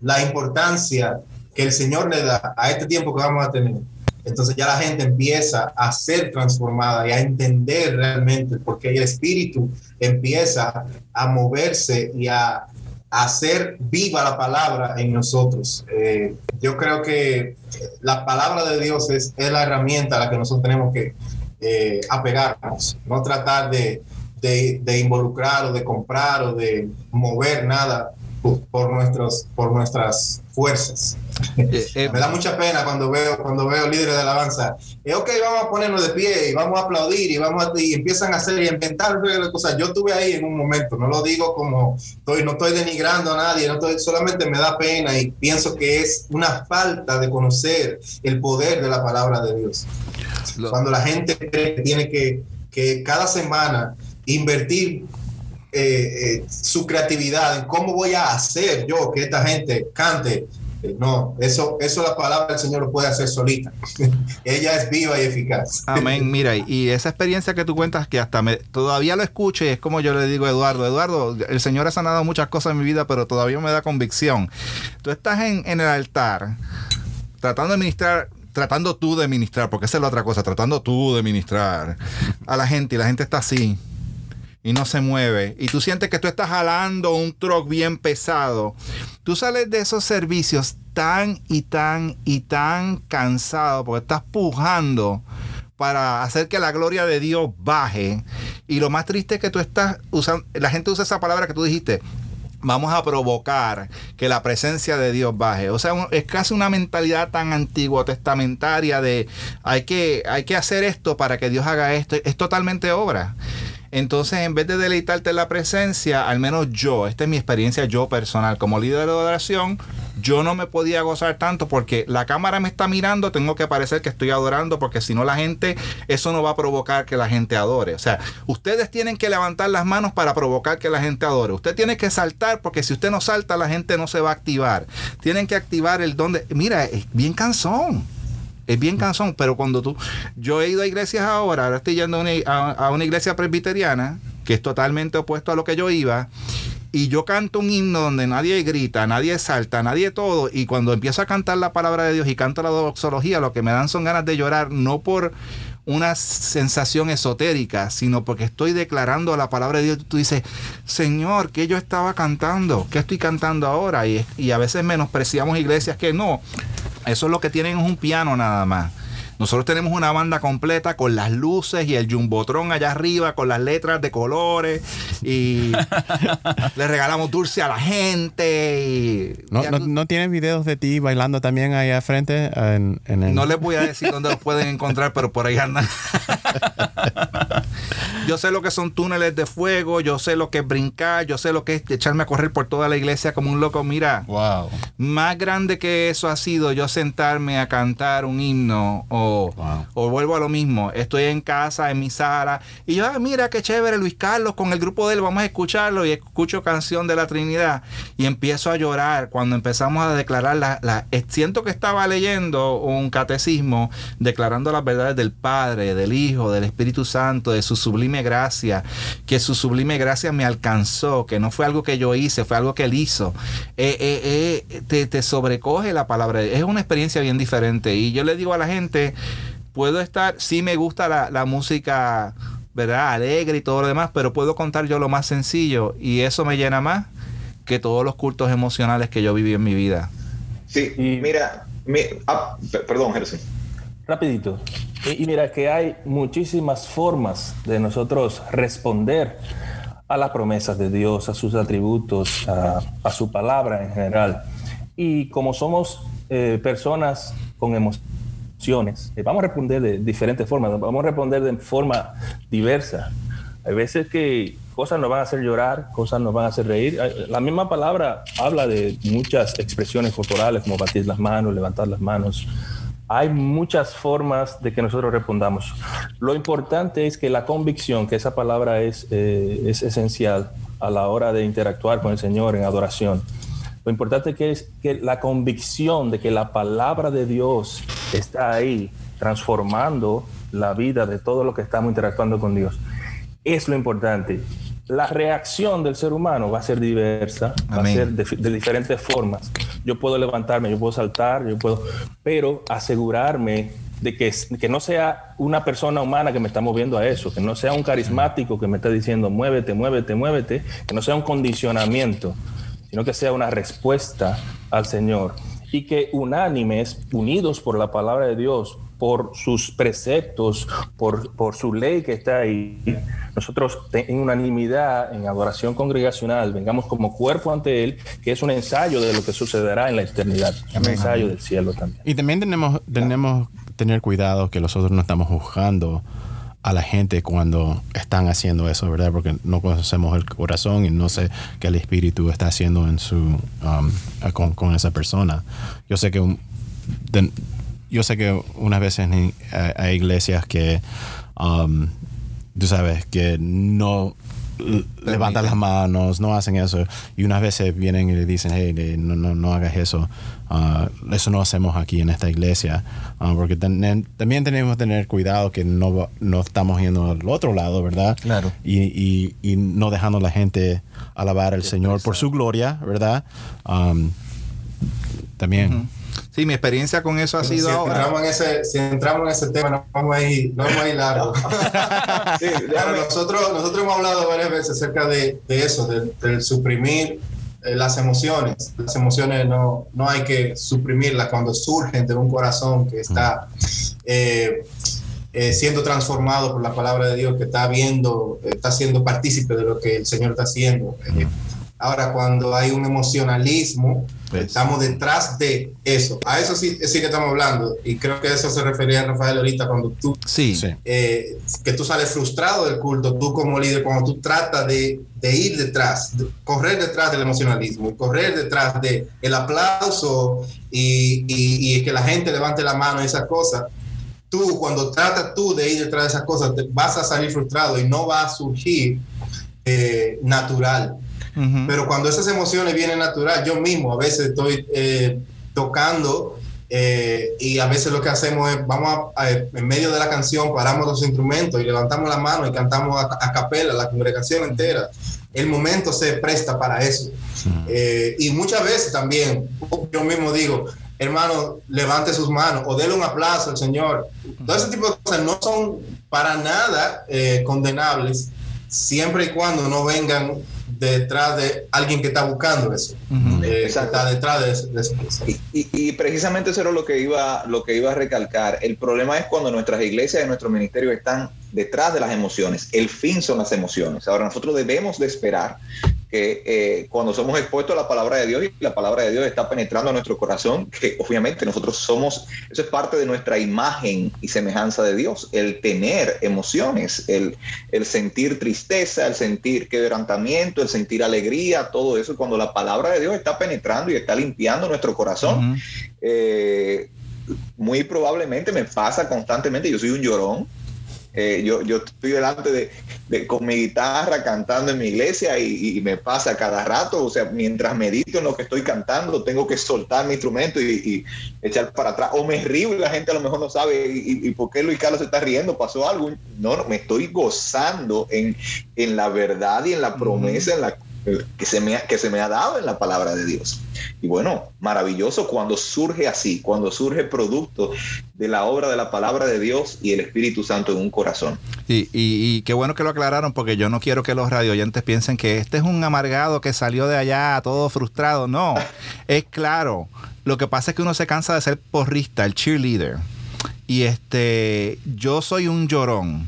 la importancia que el Señor le da a este tiempo que vamos a tener, entonces ya la gente empieza a ser transformada y a entender realmente, porque el espíritu empieza a moverse y a hacer viva la palabra en nosotros. Eh, yo creo que la palabra de Dios es, es, la herramienta a la que nosotros tenemos que eh, apegarnos, no tratar de, de, de, involucrar o de comprar o de mover nada por, nuestros, por nuestras fuerzas. Eh, eh, Me da mucha pena cuando veo, cuando veo líderes de alabanza. Eh, ok, vamos a ponernos de pie y vamos a aplaudir y, vamos a, y empiezan a hacer y inventar cosas. Yo estuve ahí en un momento, no lo digo como, estoy, no estoy denigrando a nadie, no estoy, solamente me da pena y pienso que es una falta de conocer el poder de la palabra de Dios. Lo- Cuando la gente cree que tiene que, que cada semana invertir eh, eh, su creatividad en cómo voy a hacer yo que esta gente cante. No, eso, eso la palabra del Señor lo puede hacer solita. Ella es viva y eficaz. Amén. Mira, y- y esa experiencia que tú cuentas, que hasta me, todavía lo escucho y es como yo le digo a Eduardo, Eduardo, el Señor ha sanado muchas cosas en mi vida, pero todavía me da convicción. Tú estás en, en el altar tratando de ministrar, tratando tú de ministrar, porque esa es la otra cosa, tratando tú de ministrar a la gente y la gente está así y no se mueve y tú sientes que tú estás jalando un truck bien pesado, tú sales de esos servicios tan y tan y tan cansado porque estás pujando para hacer que la gloria de Dios baje y lo más triste es que tú estás usando, la gente usa esa palabra que tú dijiste, vamos a provocar que la presencia de Dios baje. O sea, es casi una mentalidad tan antigua, testamentaria de hay que, hay que hacer esto para que Dios haga esto. Es totalmente obra. Entonces, en vez de deleitarte la presencia, al menos yo, esta es mi experiencia yo personal, como líder de adoración, yo no me podía gozar tanto porque la cámara me está mirando, tengo que parecer que estoy adorando, porque si no la gente, eso no va a provocar que la gente adore. O sea, ustedes tienen que levantar las manos para provocar que la gente adore. Usted tiene que saltar, porque si usted no salta, la gente no se va a activar. Tienen que activar el don de... Mira, es bien cansón. Es bien cansón, pero cuando tú... Yo he ido a iglesias ahora, ahora estoy yendo a una, a- a una iglesia presbiteriana, que es totalmente opuesto a lo que yo iba, y yo canto un himno donde nadie grita, nadie salta, nadie todo, y cuando empiezo a cantar la palabra de Dios y canto la doxología, lo que me dan son ganas de llorar, no por una sensación esotérica, sino porque estoy declarando la palabra de Dios. Tú dices, Señor, ¿qué yo estaba cantando? ¿Qué estoy cantando ahora? Y, y a veces menospreciamos iglesias que no. Eso es lo que tienen es un piano nada más. Nosotros tenemos una banda completa con las luces y el jumbotron allá arriba con las letras de colores y le regalamos dulce a la gente y ¿No, no, no tienes videos de ti bailando también ahí al frente? En, en el- no les voy a decir dónde los pueden encontrar, pero por ahí andan. yo sé lo que son túneles de fuego, yo sé lo que es brincar, yo sé lo que es echarme a correr por toda la iglesia como un loco. Mira, Wow. más grande que eso ha sido yo sentarme a cantar un himno o, O vuelvo a lo mismo. Estoy en casa, en mi sala, y yo, ah, mira qué chévere Luis Carlos con el grupo de él, vamos a escucharlo y escucho canción de la Trinidad y empiezo a llorar cuando empezamos a declarar la, la- eh, siento que estaba leyendo un catecismo declarando las verdades del Padre, del Hijo, del Espíritu Santo, de su sublime gracia, que su sublime gracia me alcanzó, que no fue algo que yo hice, fue algo que él hizo. Eh, eh, te, te sobrecoge la palabra. Es una experiencia bien diferente. Y yo le digo a la gente, puedo estar, sí me gusta la, la música, ¿verdad? Alegre y todo lo demás, pero puedo contar yo lo más sencillo y eso me llena más que todos los cultos emocionales que yo viví en mi vida. Sí, Y- mira, mi- ah, pe- perdón, Gerson. Rapidito. Y, y mira que hay muchísimas formas de nosotros responder a las promesas de Dios, a sus atributos, a, a su palabra en general. Y como somos eh, personas con emociones, eh, vamos a responder de diferentes formas, vamos a responder de forma diversa. Hay veces que cosas nos van a hacer llorar, cosas nos van a hacer reír. La misma palabra habla de muchas expresiones corporales, como batir las manos, levantar las manos. Hay muchas formas de que nosotros respondamos. Lo importante es que la convicción, que esa palabra es, eh, es esencial a la hora de interactuar con el Señor en adoración. Lo importante que es que la convicción de que la palabra de Dios está ahí transformando la vida de todo lo que estamos interactuando con Dios. Es lo importante. La reacción del ser humano va a ser diversa, va a ser de, de diferentes formas. Yo puedo levantarme, yo puedo saltar, yo puedo, pero asegurarme de que, que no sea una persona humana que me está moviendo a eso, que no sea un carismático que me está diciendo muévete, muévete, muévete, que no sea un condicionamiento, sino que sea una respuesta al Señor y que unánimes, unidos por la palabra de Dios, por sus preceptos, por, por su ley que está ahí, nosotros en unanimidad, en adoración congregacional, vengamos como cuerpo ante Él, que es un ensayo de lo que sucederá en la eternidad, un ensayo del cielo también. Y también tenemos, tenemos tener cuidado que nosotros no estamos juzgando a la gente cuando están haciendo eso, ¿verdad? Porque no conocemos el corazón y no sé qué el espíritu está haciendo en su um, con, con esa persona. Yo sé que yo sé que unas veces ni- hay, iglesias que um, tú sabes que no levantan las manos, no hacen eso. Y unas veces vienen y le dicen, hey, no, no, no hagas eso. Ah, eso no hacemos aquí en esta iglesia. Ah, porque ten- también tenemos que tener cuidado que no, no estamos yendo al otro lado, ¿verdad? Claro. Y, y- y no dejando a la gente alabar al Señor por su gloria, ¿verdad? Um, también. Sí, mi experiencia con eso ha Si sido ahora. entramos, en ese, si entramos en ese tema, no vamos a ir, no vamos a ir largo. Sí, Claro, déjame- nosotros, nosotros hemos hablado varias veces acerca de, de eso, del, del suprimir eh, las emociones. Las emociones no, no hay que suprimirlas cuando surgen de un corazón que está eh, eh, siendo transformado por la palabra de Dios, que está viendo, está siendo partícipe de lo que el Señor está haciendo. Ahora, cuando hay un emocionalismo, Pues. estamos detrás de eso. A eso sí, sí que estamos hablando. Y creo que a eso se refería Rafael ahorita, cuando tú Sí. Eh, que tú sales frustrado del culto, tú como líder, cuando tú tratas de, de ir detrás, de correr detrás del emocionalismo, correr detrás de el aplauso y, y- y que la gente levante la mano y esas cosas, tú cuando tratas tú de ir detrás de esas cosas, te vas a salir frustrado y no va a surgir eh, natural. Pero cuando esas emociones vienen natural, yo mismo a veces estoy eh, tocando eh, y a veces lo que hacemos es, vamos a, a- en medio de la canción, paramos los instrumentos y levantamos la mano y cantamos a, a capela, la congregación entera. El momento se presta para eso. Eh, y muchas veces también, yo mismo digo, hermano, levante sus manos o déle un aplauso al Señor. Todo ese tipo de cosas no son para nada eh, condenables siempre y cuando no vengan detrás de alguien que está buscando eso, eh, está detrás de, eso- de eso. Y, y- y precisamente eso era lo que iba lo que iba a recalcar. El problema es cuando nuestras iglesias y nuestros ministerios están detrás de las emociones. El fin son las emociones. Ahora nosotros debemos de esperar que eh, cuando somos expuestos a la palabra de Dios y la palabra de Dios está penetrando a nuestro corazón, que obviamente nosotros somos, eso es parte de nuestra imagen y semejanza de Dios, el tener emociones, el, el sentir tristeza, el sentir quebrantamiento, el sentir alegría, todo eso, cuando la palabra de Dios está penetrando y está limpiando nuestro corazón, eh, muy probablemente me pasa constantemente, yo soy un llorón, eh, yo, yo estoy delante de, de- con mi guitarra cantando en mi iglesia y, y me pasa cada rato, o sea, mientras medito en lo que estoy cantando, tengo que soltar mi instrumento y, y echar para atrás, o me río y la gente a lo mejor no sabe y, y- y por qué Luis Carlos se está riendo, pasó algo, no, no, me estoy gozando en, en la verdad y en la promesa en la que se, me ha, que se me ha dado en la palabra de Dios. Y bueno, maravilloso cuando surge así, cuando surge producto de la obra de la palabra de Dios y el Espíritu Santo en un corazón. Sí, y, y qué bueno que lo aclararon porque yo no quiero que los radioyentes piensen que este es un amargado que salió de allá todo frustrado. No, es claro. Lo que pasa es que uno se cansa de ser porrista, el cheerleader. Y este, yo soy un llorón.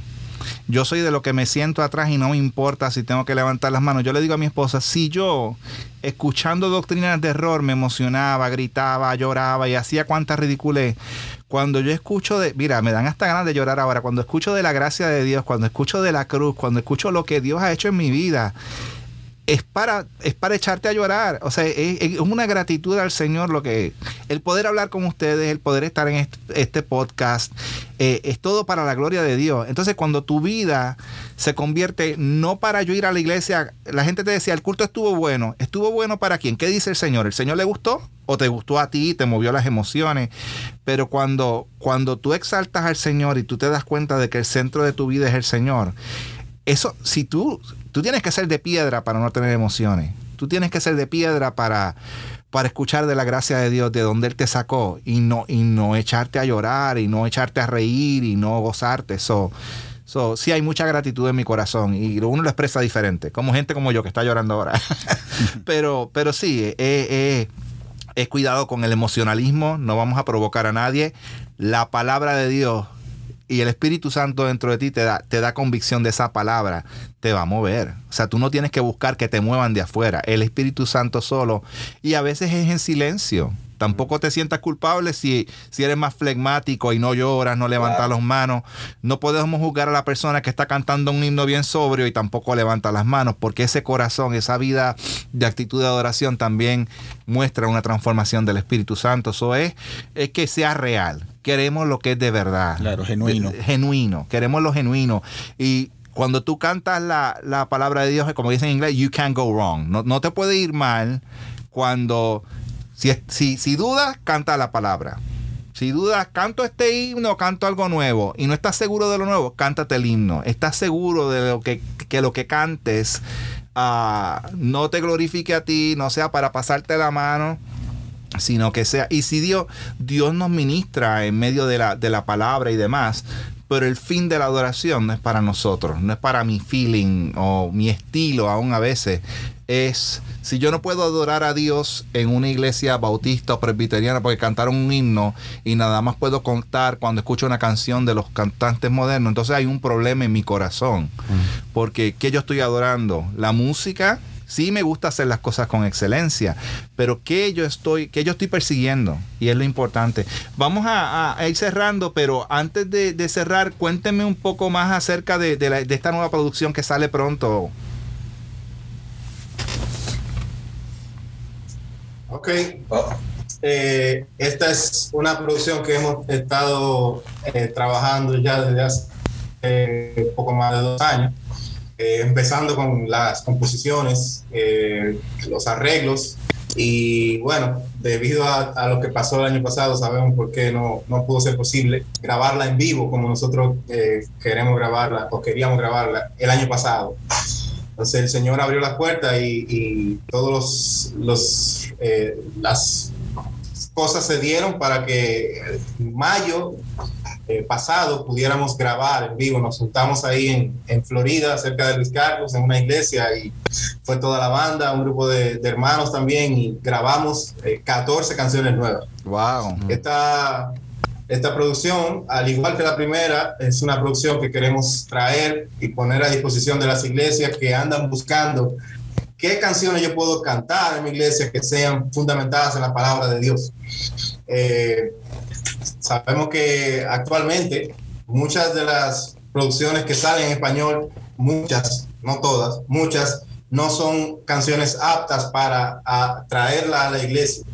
Yo soy de lo que me siento atrás y no me importa si tengo que levantar las manos. Yo le digo a mi esposa, si yo escuchando doctrinas de error me emocionaba, gritaba, lloraba y hacía cuantas ridiculez, cuando yo escucho de, mira, me dan hasta ganas de llorar ahora, cuando escucho de la gracia de Dios, cuando escucho de la cruz, cuando escucho lo que Dios ha hecho en mi vida, es para, es para echarte a llorar. O sea, es, es una gratitud al Señor lo que el poder hablar con ustedes, el poder estar en este, este podcast, eh, es todo para la gloria de Dios. Entonces, cuando tu vida se convierte no para yo ir a la iglesia, la gente te decía, el culto estuvo bueno. ¿Estuvo bueno para quién? ¿Qué dice el Señor? ¿El Señor le gustó? o te gustó a ti, te movió las emociones. Pero cuando, cuando tú exaltas al Señor y tú te das cuenta de que el centro de tu vida es el Señor, eso, si tú, tú tienes que ser de piedra para no tener emociones. Tú tienes que ser de piedra para, para escuchar de la gracia de Dios, de donde Él te sacó, y no, y no echarte a llorar, y no echarte a reír, y no gozarte. Sí hay mucha gratitud en mi corazón, y uno lo expresa diferente, como gente como yo que está llorando ahora. pero, pero sí, eh, eh, es cuidado con el emocionalismo, no vamos a provocar a nadie. La palabra de Dios y el Espíritu Santo dentro de ti te da, te da convicción de esa palabra, te va a mover. O sea, tú no tienes que buscar que te muevan de afuera. El Espíritu Santo solo. Y a veces es en silencio. Tampoco te sientas culpable si, si eres más flegmático y no lloras, no levantas las manos. No podemos juzgar a la persona que está cantando un himno bien sobrio y tampoco levanta las manos, porque ese corazón, esa vida de actitud de adoración también muestra una transformación del Espíritu Santo. Eso es, es que sea real. Queremos lo que es de verdad. Claro, genuino. De- genuino. Queremos lo genuino. Y cuando tú cantas la, la palabra de Dios, como dicen en inglés, you can't go wrong. No, no te puede ir mal cuando, si, si, si dudas, canta la palabra. Si dudas, canto este himno, canto algo nuevo y no estás seguro de lo nuevo, cántate el himno. Estás seguro de lo que, que lo que cantes ah, no te glorifique a ti, no sea para pasarte la mano, sino que sea. Y si Dios, Dios nos ministra en medio de la, de la palabra y demás, pero el fin de la adoración no es para nosotros, no es para mi feeling o mi estilo aún a veces. Es, si yo no puedo adorar a Dios en una iglesia bautista o presbiteriana porque cantaron un himno y nada más puedo contar cuando escucho una canción de los cantantes modernos, entonces hay un problema en mi corazón. Porque ¿qué yo estoy adorando? ¿La música? Sí me gusta hacer las cosas con excelencia, pero ¿qué yo estoy, qué yo estoy persiguiendo? Y es lo importante. Vamos a, ir cerrando, pero antes de, cerrar, cuéntenme un poco más acerca de, la- de esta nueva producción que sale pronto. Ok, Eh, esta es una producción que hemos estado eh, trabajando ya desde hace eh, poco más de dos años, eh, empezando con las composiciones, eh, los arreglos y bueno, debido a, lo que pasó el año pasado, sabemos por qué no, no pudo ser posible grabarla en vivo como nosotros eh, queremos grabarla o queríamos grabarla el año pasado. Entonces el Señor abrió las puertas y, y todos los, las cosas se dieron para que en mayo eh, pasado pudiéramos grabar en vivo. Nos juntamos ahí en, en Florida, cerca de Luis Carlos, en una iglesia y fue toda la banda, un grupo de, de hermanos también y grabamos eh, 14 canciones nuevas. Wow. Esta, esta producción, al igual que la primera, es una producción que queremos traer y poner a disposición de las iglesias que andan buscando qué canciones yo puedo cantar en mi iglesia que sean fundamentadas en la palabra de Dios. Eh, sabemos que actualmente muchas de las producciones que salen en español, muchas, no todas, muchas, no son canciones aptas para a, traerla a la iglesia.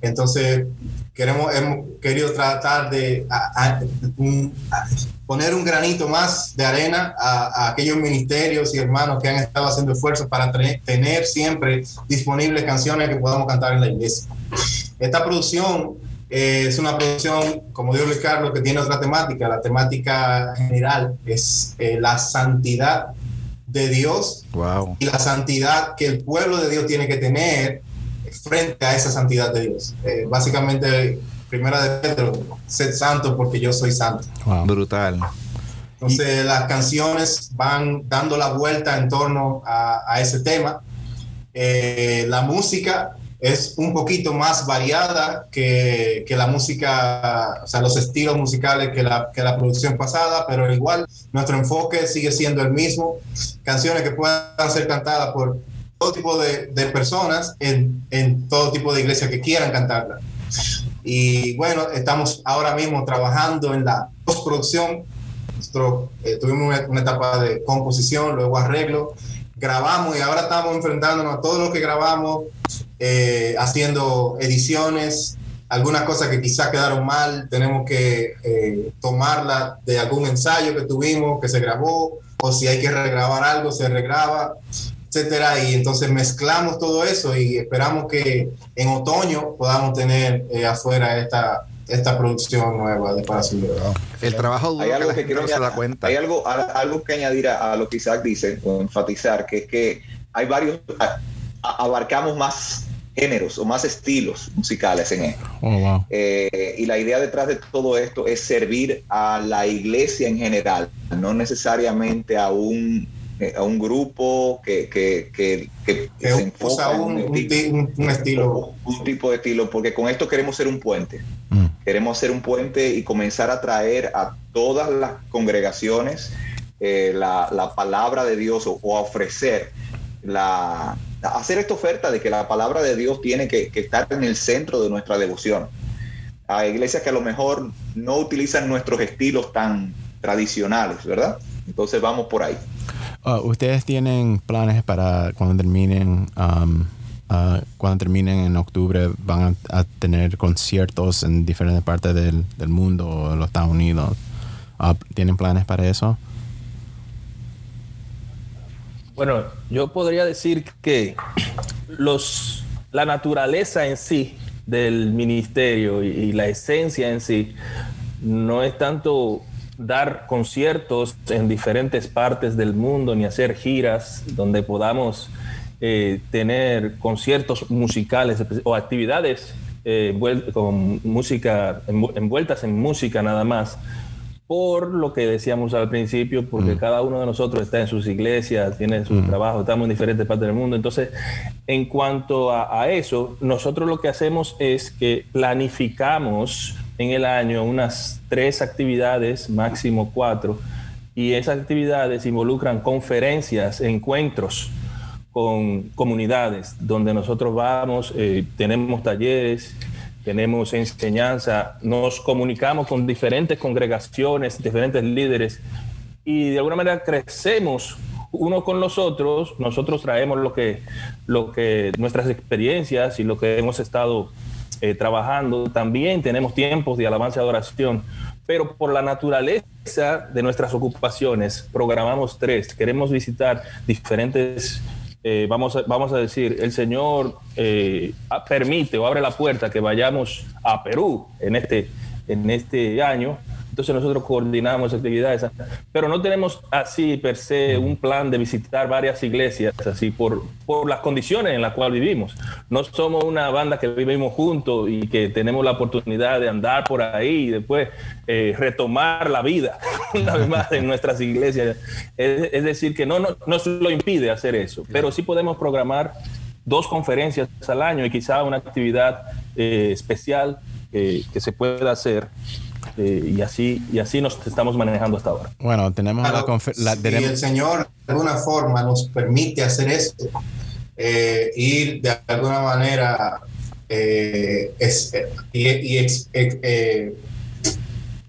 Entonces, queremos, hemos querido tratar de a- a- un- a poner un granito más de arena a, aquellos ministerios y hermanos que han estado haciendo esfuerzos para tener siempre disponibles canciones que podamos cantar en la iglesia. Esta producción eh, es una producción, como dijo Luis Carlos, que tiene otra temática. La temática general es eh, la santidad de Dios Wow. y la santidad que el pueblo de Dios tiene que tener frente a esa santidad de Dios. Eh, básicamente, primera de Pedro, sed santo porque yo soy santo. Wow. Brutal. Entonces las canciones van dando la vuelta en torno a, a ese tema. Eh, la música es un poquito más variada que, que la música, o sea, los estilos musicales que la, que la producción pasada, pero igual nuestro enfoque sigue siendo el mismo. Canciones que puedan ser cantadas por todo tipo de, de personas en, en todo tipo de iglesias que quieran cantarla. Y bueno, estamos ahora mismo trabajando en la postproducción. Nosotros eh, tuvimos una, una etapa de composición, luego arreglo, grabamos y ahora estamos enfrentándonos a todo lo que grabamos, eh, haciendo ediciones, algunas cosas que quizás quedaron mal, tenemos que eh, tomarla de algún ensayo que tuvimos, que se grabó, o si hay que regrabar algo, se regraba. etcétera, y entonces mezclamos todo eso y esperamos que en otoño podamos tener eh, afuera esta, esta producción nueva de Para Su El trabajo duro Hay que algo que, gente quiero no se da cuenta. hay algo, a- algo que añadir a, a lo que Isaac dice, o enfatizar, que es que hay varios, a- a- abarcamos más géneros o más estilos musicales en esto. Oh, wow. Eh, y la idea detrás de todo esto es servir a la iglesia en general, no necesariamente a un, eh, a un grupo que, que, que, que Que se enfoca en un, un un tipo- ti- un- un estilo. un tipo de estilo, porque con esto queremos ser un puente. Mm. Queremos ser un puente y comenzar a traer a todas las congregaciones eh, la, la palabra de Dios o, o a ofrecer la hacer esta oferta de que la palabra de Dios tiene que, estar en el centro de nuestra devoción. A iglesias que a lo mejor no utilizan nuestros estilos tan tradicionales, ¿verdad? Entonces vamos por ahí. Ah, ¿Ustedes tienen planes para cuando terminen, ah, cuando terminen en octubre, van a, tener conciertos en diferentes partes del, del mundo los Estados Unidos? Ah, ¿Tienen planes para eso? Bueno, yo podría decir que los, la naturaleza en sí del ministerio y, la esencia en sí no es tanto dar conciertos en diferentes partes del mundo ni hacer giras donde podamos eh, tener conciertos musicales o actividades eh, con música envu- envueltas en música nada más por lo que decíamos al principio, porque cada uno de nosotros está en sus iglesias, tiene su trabajo, estamos en diferentes partes del mundo. Entonces, en cuanto a, a eso, nosotros lo que hacemos es que planificamos en el año unas tres actividades, máximo cuatro, y esas actividades involucran conferencias, encuentros con comunidades, donde nosotros vamos, eh, tenemos talleres, tenemos enseñanza, nos comunicamos con diferentes congregaciones, diferentes líderes y de alguna manera crecemos uno con los otros, nosotros traemos lo que, lo que nuestras experiencias y lo que hemos estado eh, trabajando, también tenemos tiempos de alabanza y adoración, pero por la naturaleza de nuestras ocupaciones programamos tres, queremos visitar diferentes eh, vamos, a, vamos a decir, el Señor eh, permite o abre la puerta que vayamos a Perú en este, en este año. Entonces nosotros coordinamos actividades, pero no tenemos así per se un plan de visitar varias iglesias, así por, por las condiciones en las cuales vivimos. No somos una banda que vivimos juntos y que tenemos la oportunidad de andar por ahí y después eh, retomar la vida una vez más en nuestras iglesias. Es, decir, que no, no nos lo impide hacer eso, pero sí podemos programar dos conferencias al año y quizá una actividad eh, especial eh, que se pueda hacer. Eh, y así y así nos estamos manejando hasta ahora. Bueno, tenemos la, Claro, la- si tenemos- el Señor de alguna forma nos permite hacer esto, eh, ir de alguna manera eh, es- y, y ex- eh, eh,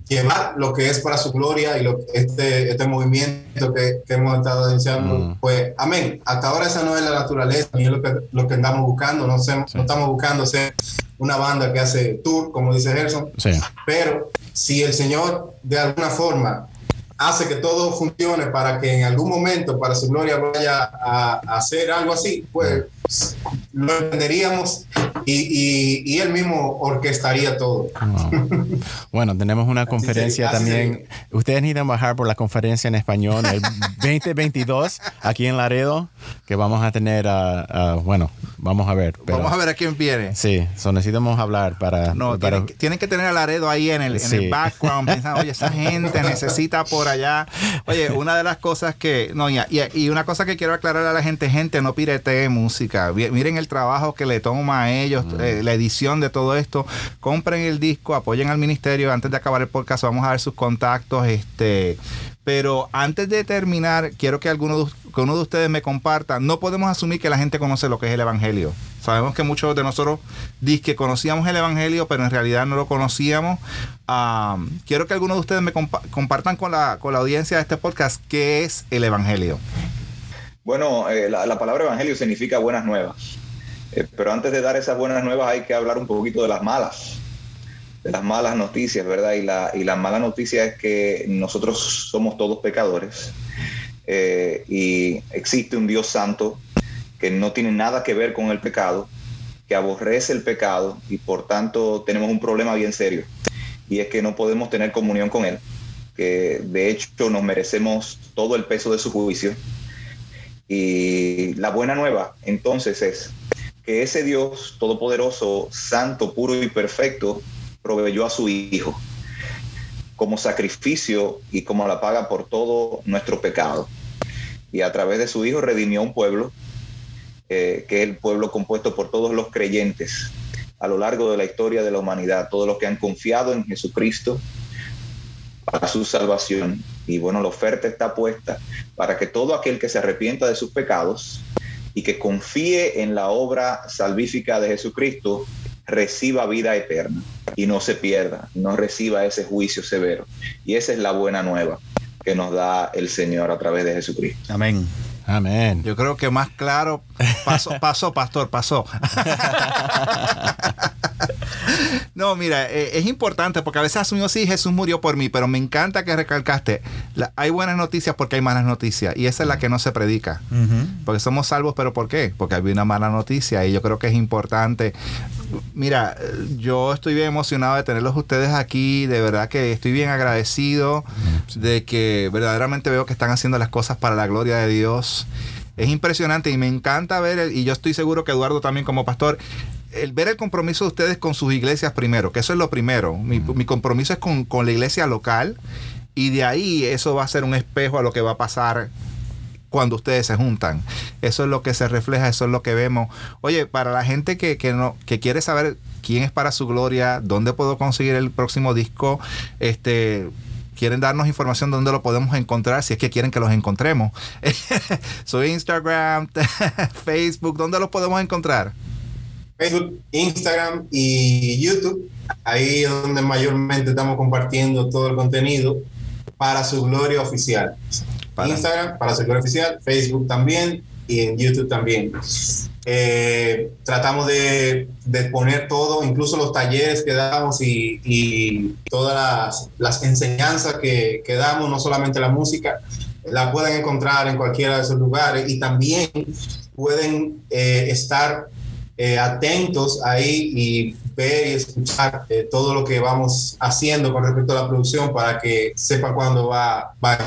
llevar lo que es para su gloria y lo, este, este movimiento que, que hemos estado iniciando, Mm. pues amén. Hasta ahora esa no es la naturaleza, ni es lo que, lo que andamos buscando, no, sé- Sí. no estamos buscando ser una banda que hace tour, como dice Gerson, sí. pero si el Señor de alguna forma hace que todo funcione para que en algún momento, para su gloria, vaya a, a hacer algo así, pues lo entenderíamos y, y- y él mismo orquestaría todo. Wow. Bueno, tenemos una conferencia así también. Ustedes necesitan bajar por la conferencia en español el 2022 aquí en Laredo, que vamos a tener, ah, ah, bueno, vamos a ver. pero- Vamos a ver a quién viene. Sí, so necesitamos hablar para... No, para- tienen, que- tienen que tener a Laredo ahí en el, en Sí. el background, pensando, oye, esa gente necesita por allá. Oye, una de las cosas que, no, y, y- y una cosa que quiero aclarar a la gente, gente, no piretee música. Miren el trabajo que le toma a ellos, Mm. eh, la edición de todo esto. Compren el disco, apoyen al ministerio. Antes de acabar el podcast, vamos a ver sus contactos. Este, pero antes de terminar, quiero que alguno de, que uno de ustedes me comparta. No podemos asumir que la gente conoce lo que es el Evangelio. Sabemos que muchos de nosotros dis que conocíamos el Evangelio, pero en realidad no lo conocíamos. Quiero que alguno de ustedes me compa- compartan con la, con la audiencia de este podcast qué es el Evangelio. Bueno, eh, la, la palabra evangelio significa buenas nuevas. Eh, pero antes de dar esas buenas nuevas hay que hablar un poquito de las malas, de las malas noticias, ¿verdad? Y la, y la mala noticia es que nosotros somos todos pecadores eh, y existe un Dios santo que no tiene nada que ver con el pecado, que aborrece el pecado y por tanto tenemos un problema bien serio. Y es que no podemos tener comunión con Él, que de hecho nos merecemos todo el peso de su juicio. Y la buena nueva entonces es que ese Dios todopoderoso, santo, puro y perfecto, proveyó a su Hijo como sacrificio y como la paga por todo nuestro pecado. Y a través de su Hijo redimió un pueblo, eh, que es el pueblo compuesto por todos los creyentes a lo largo de la historia de la humanidad, todos los que han confiado en Jesucristo para su salvación. Y bueno, la oferta está puesta para que todo aquel que se arrepienta de sus pecados y que confíe en la obra salvífica de Jesucristo reciba vida eterna y no se pierda, no reciba ese juicio severo. Y esa es la buena nueva que nos da el Señor a través de Jesucristo. Amén. Amén. Yo creo que más claro, pasó, pasó pastor, pasó. no, mira, eh, es importante porque a veces asumimos, sí, Jesús murió por mí, pero me encanta que recalcaste, la- hay buenas noticias porque hay malas noticias y esa es la que no se predica. Porque somos salvos, pero ¿por qué? Porque había una mala noticia y yo creo que es importante. Mira, yo estoy bien emocionado de tenerlos ustedes aquí, de verdad que estoy bien agradecido de que verdaderamente veo que están haciendo las cosas para la gloria de Dios. Es impresionante y me encanta ver, el- y yo estoy seguro que Eduardo también como pastor, el ver el compromiso de ustedes con sus iglesias primero, que eso es lo primero. Mi, mi compromiso es con, con la iglesia local y de ahí eso va a ser un espejo a lo que va a pasar cuando ustedes se juntan. Eso es lo que se refleja, eso es lo que vemos. Oye, para la gente que, que no, que quiere saber quién es para su gloria, dónde puedo conseguir el próximo disco, este quieren darnos información de dónde lo podemos encontrar, si es que quieren que los encontremos. Soy Instagram, Facebook, ¿dónde los podemos encontrar? Facebook, Instagram y YouTube. Ahí es donde mayormente estamos compartiendo todo el contenido para su gloria oficial. Instagram para gloria oficial, Facebook también y en YouTube también. Eh, tratamos de, de poner todo, incluso los talleres que damos y, todas las, enseñanzas que, damos, no solamente la música, la pueden encontrar en cualquiera de esos lugares y también pueden eh, estar eh, atentos ahí y ver y escuchar todo lo que vamos haciendo con respecto a la producción para que sepan cuándo va, va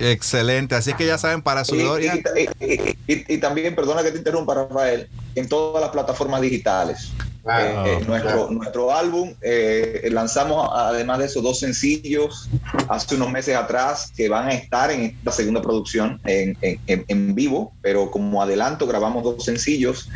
Excelente, así que ya saben, para su Y, gloria. y- y- y- y también, perdona que te interrumpa, Rafael, en todas las plataformas digitales. Eh, eh, nuestro, nuestro álbum, eh, lanzamos además de esos dos sencillos hace unos meses atrás que van a estar en esta segunda producción en, en- en- en vivo, pero como adelanto grabamos dos sencillos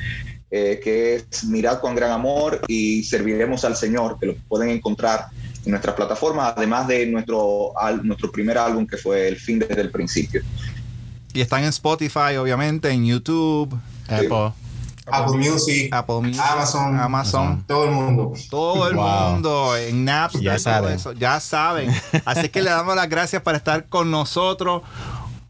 eh, que es Mirad con gran amor y Serviremos al Señor, que lo pueden encontrar en nuestras plataformas, además de nuestro, al- nuestro primer álbum que fue El fin desde el principio. Y están en Spotify, obviamente, en YouTube, Apple. Apple Music, Apple Music, Amazon, Amazon. todo el mundo. Todo el Wow. mundo en Napster, Ya saben. eso, ya saben. Así que le damos las gracias por estar con nosotros.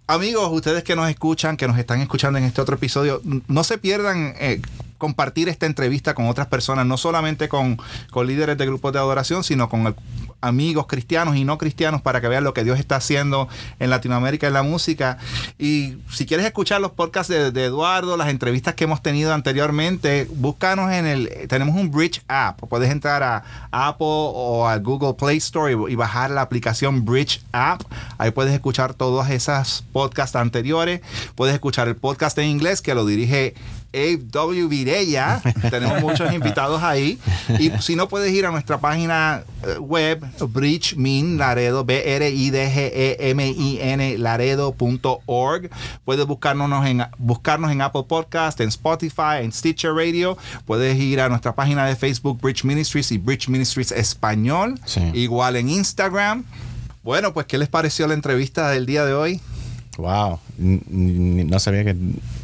Amigos, ustedes que nos escuchan, que nos están escuchando en este otro episodio, no se pierdan eh, compartir esta entrevista con otras personas, no solamente con, con líderes de grupos de adoración, sino con amigos cristianos y no cristianos para que vean lo que Dios está haciendo en Latinoamérica en la música. Y si quieres escuchar los podcasts de, Eduardo, las entrevistas que hemos tenido anteriormente, búscanos en el... Tenemos un Bridge App. Puedes entrar a Apple o a Google Play Store y, bajar la aplicación Bridge App. Ahí puedes escuchar todas esas podcasts anteriores. Puedes escuchar el podcast en inglés que lo dirige Abe W. Virella. Tenemos muchos invitados ahí. Y si no, puedes ir a nuestra página eh, web, Bridge Min Laredo, B-R-I-D-G-E-M-I-N, laredo.org. Puedes buscarnos en, buscarnos en Apple Podcast, en Spotify, en Stitcher Radio. Puedes ir a nuestra página de Facebook, Bridge Ministries y Bridge Ministries Español. Sí. Igual en Instagram. Bueno, pues, ¿qué les pareció la entrevista del día de hoy? Wow. No sabía que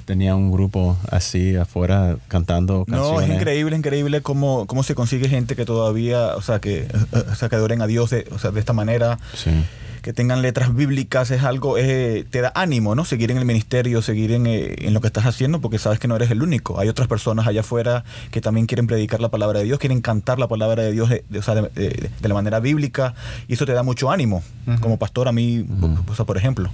tenía un grupo así afuera cantando No, canciones. es increíble, increíble cómo, cómo se consigue gente que todavía, o sea, que, o sea, que adoren a Dios de, o sea, de esta manera, Sí. Que tengan letras bíblicas, es algo, eh, te da ánimo, ¿no? Seguir en el ministerio, seguir en, eh, en lo que estás haciendo, porque sabes que no eres el único. Hay otras personas allá afuera que también quieren predicar la palabra de Dios, quieren cantar la palabra de Dios de, de- o sea, de- de- de la manera bíblica, y eso te da mucho ánimo. Como pastor, a mí, o sea, por ejemplo.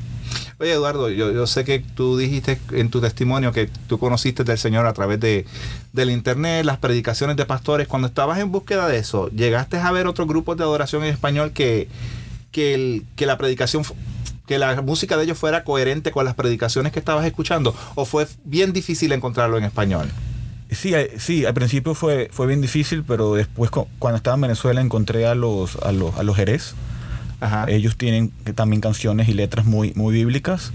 Oye, Eduardo, yo, yo sé que tú dijiste en tu testimonio que tú conociste del Señor a través de, del internet, las predicaciones de pastores. Cuando estabas en búsqueda de eso, ¿llegaste a ver otros grupos de adoración en español que, que, el- que la predicación, que la música de ellos fuera coherente con las predicaciones que estabas escuchando? ¿O fue bien difícil encontrarlo en español? Sí, eh, sí, al principio fue, fue bien difícil, pero después cu- cuando estaba en Venezuela encontré a los, a los, a los Jerez. Ajá. Ellos tienen también canciones y letras muy, muy bíblicas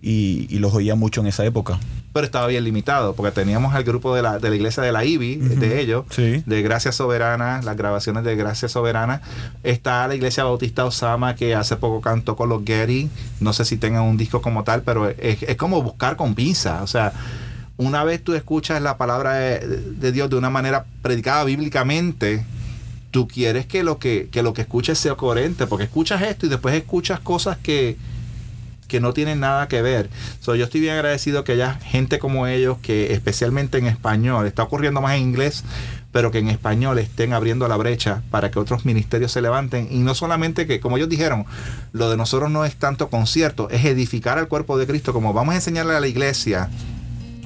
y, y los oía mucho en esa época. Pero estaba bien limitado, porque teníamos al grupo de la, de la iglesia de la IBI, de ellos, Sí. de Gracia Soberana, las grabaciones de Gracia Soberana. Está la iglesia Bautista Osama, que hace poco cantó con los Getty. No sé si tengan un disco como tal, pero es, es como buscar con pinza. O sea, una vez tú escuchas la palabra de, de Dios de una manera predicada bíblicamente, tú quieres que lo que, que lo que escuches sea coherente, porque escuchas esto y después escuchas cosas que, que no tienen nada que ver. So, yo estoy bien agradecido que haya gente como ellos que especialmente en español, está ocurriendo más en inglés, pero que en español estén abriendo la brecha para que otros ministerios se levanten. Y no solamente que, como ellos dijeron, lo de nosotros no es tanto concierto, es edificar al cuerpo de Cristo, como vamos a enseñarle a la iglesia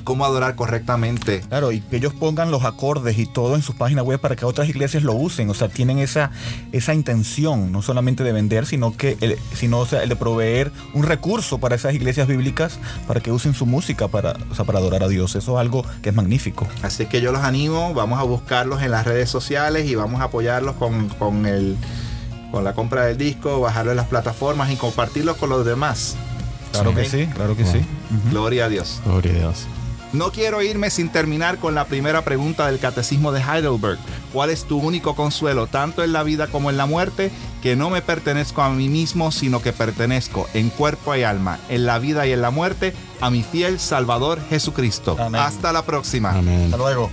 cómo adorar correctamente. Claro, y que ellos pongan los acordes y todo en sus páginas web para que otras iglesias lo usen. O sea, tienen esa, esa intención, no solamente de vender, sino que el, sino, o sea, el de proveer un recurso para esas iglesias bíblicas para que usen su música para, o sea, para adorar a Dios. Eso es algo que es magnífico. Así que yo los animo, vamos a buscarlos en las redes sociales y vamos a apoyarlos con, con el, con la compra del disco, bajarlo en las plataformas y compartirlos con los demás. Claro que sí, claro que sí. Gloria a Dios. Gloria a Dios. No quiero irme sin terminar con la primera pregunta del Catecismo de Heidelberg. ¿Cuál es tu único consuelo, tanto en la vida como en la muerte? Que no me pertenezco a mí mismo, sino que pertenezco en cuerpo y alma, en la vida y en la muerte, a mi fiel Salvador Jesucristo. Amén. Hasta la próxima. Amén. Hasta luego.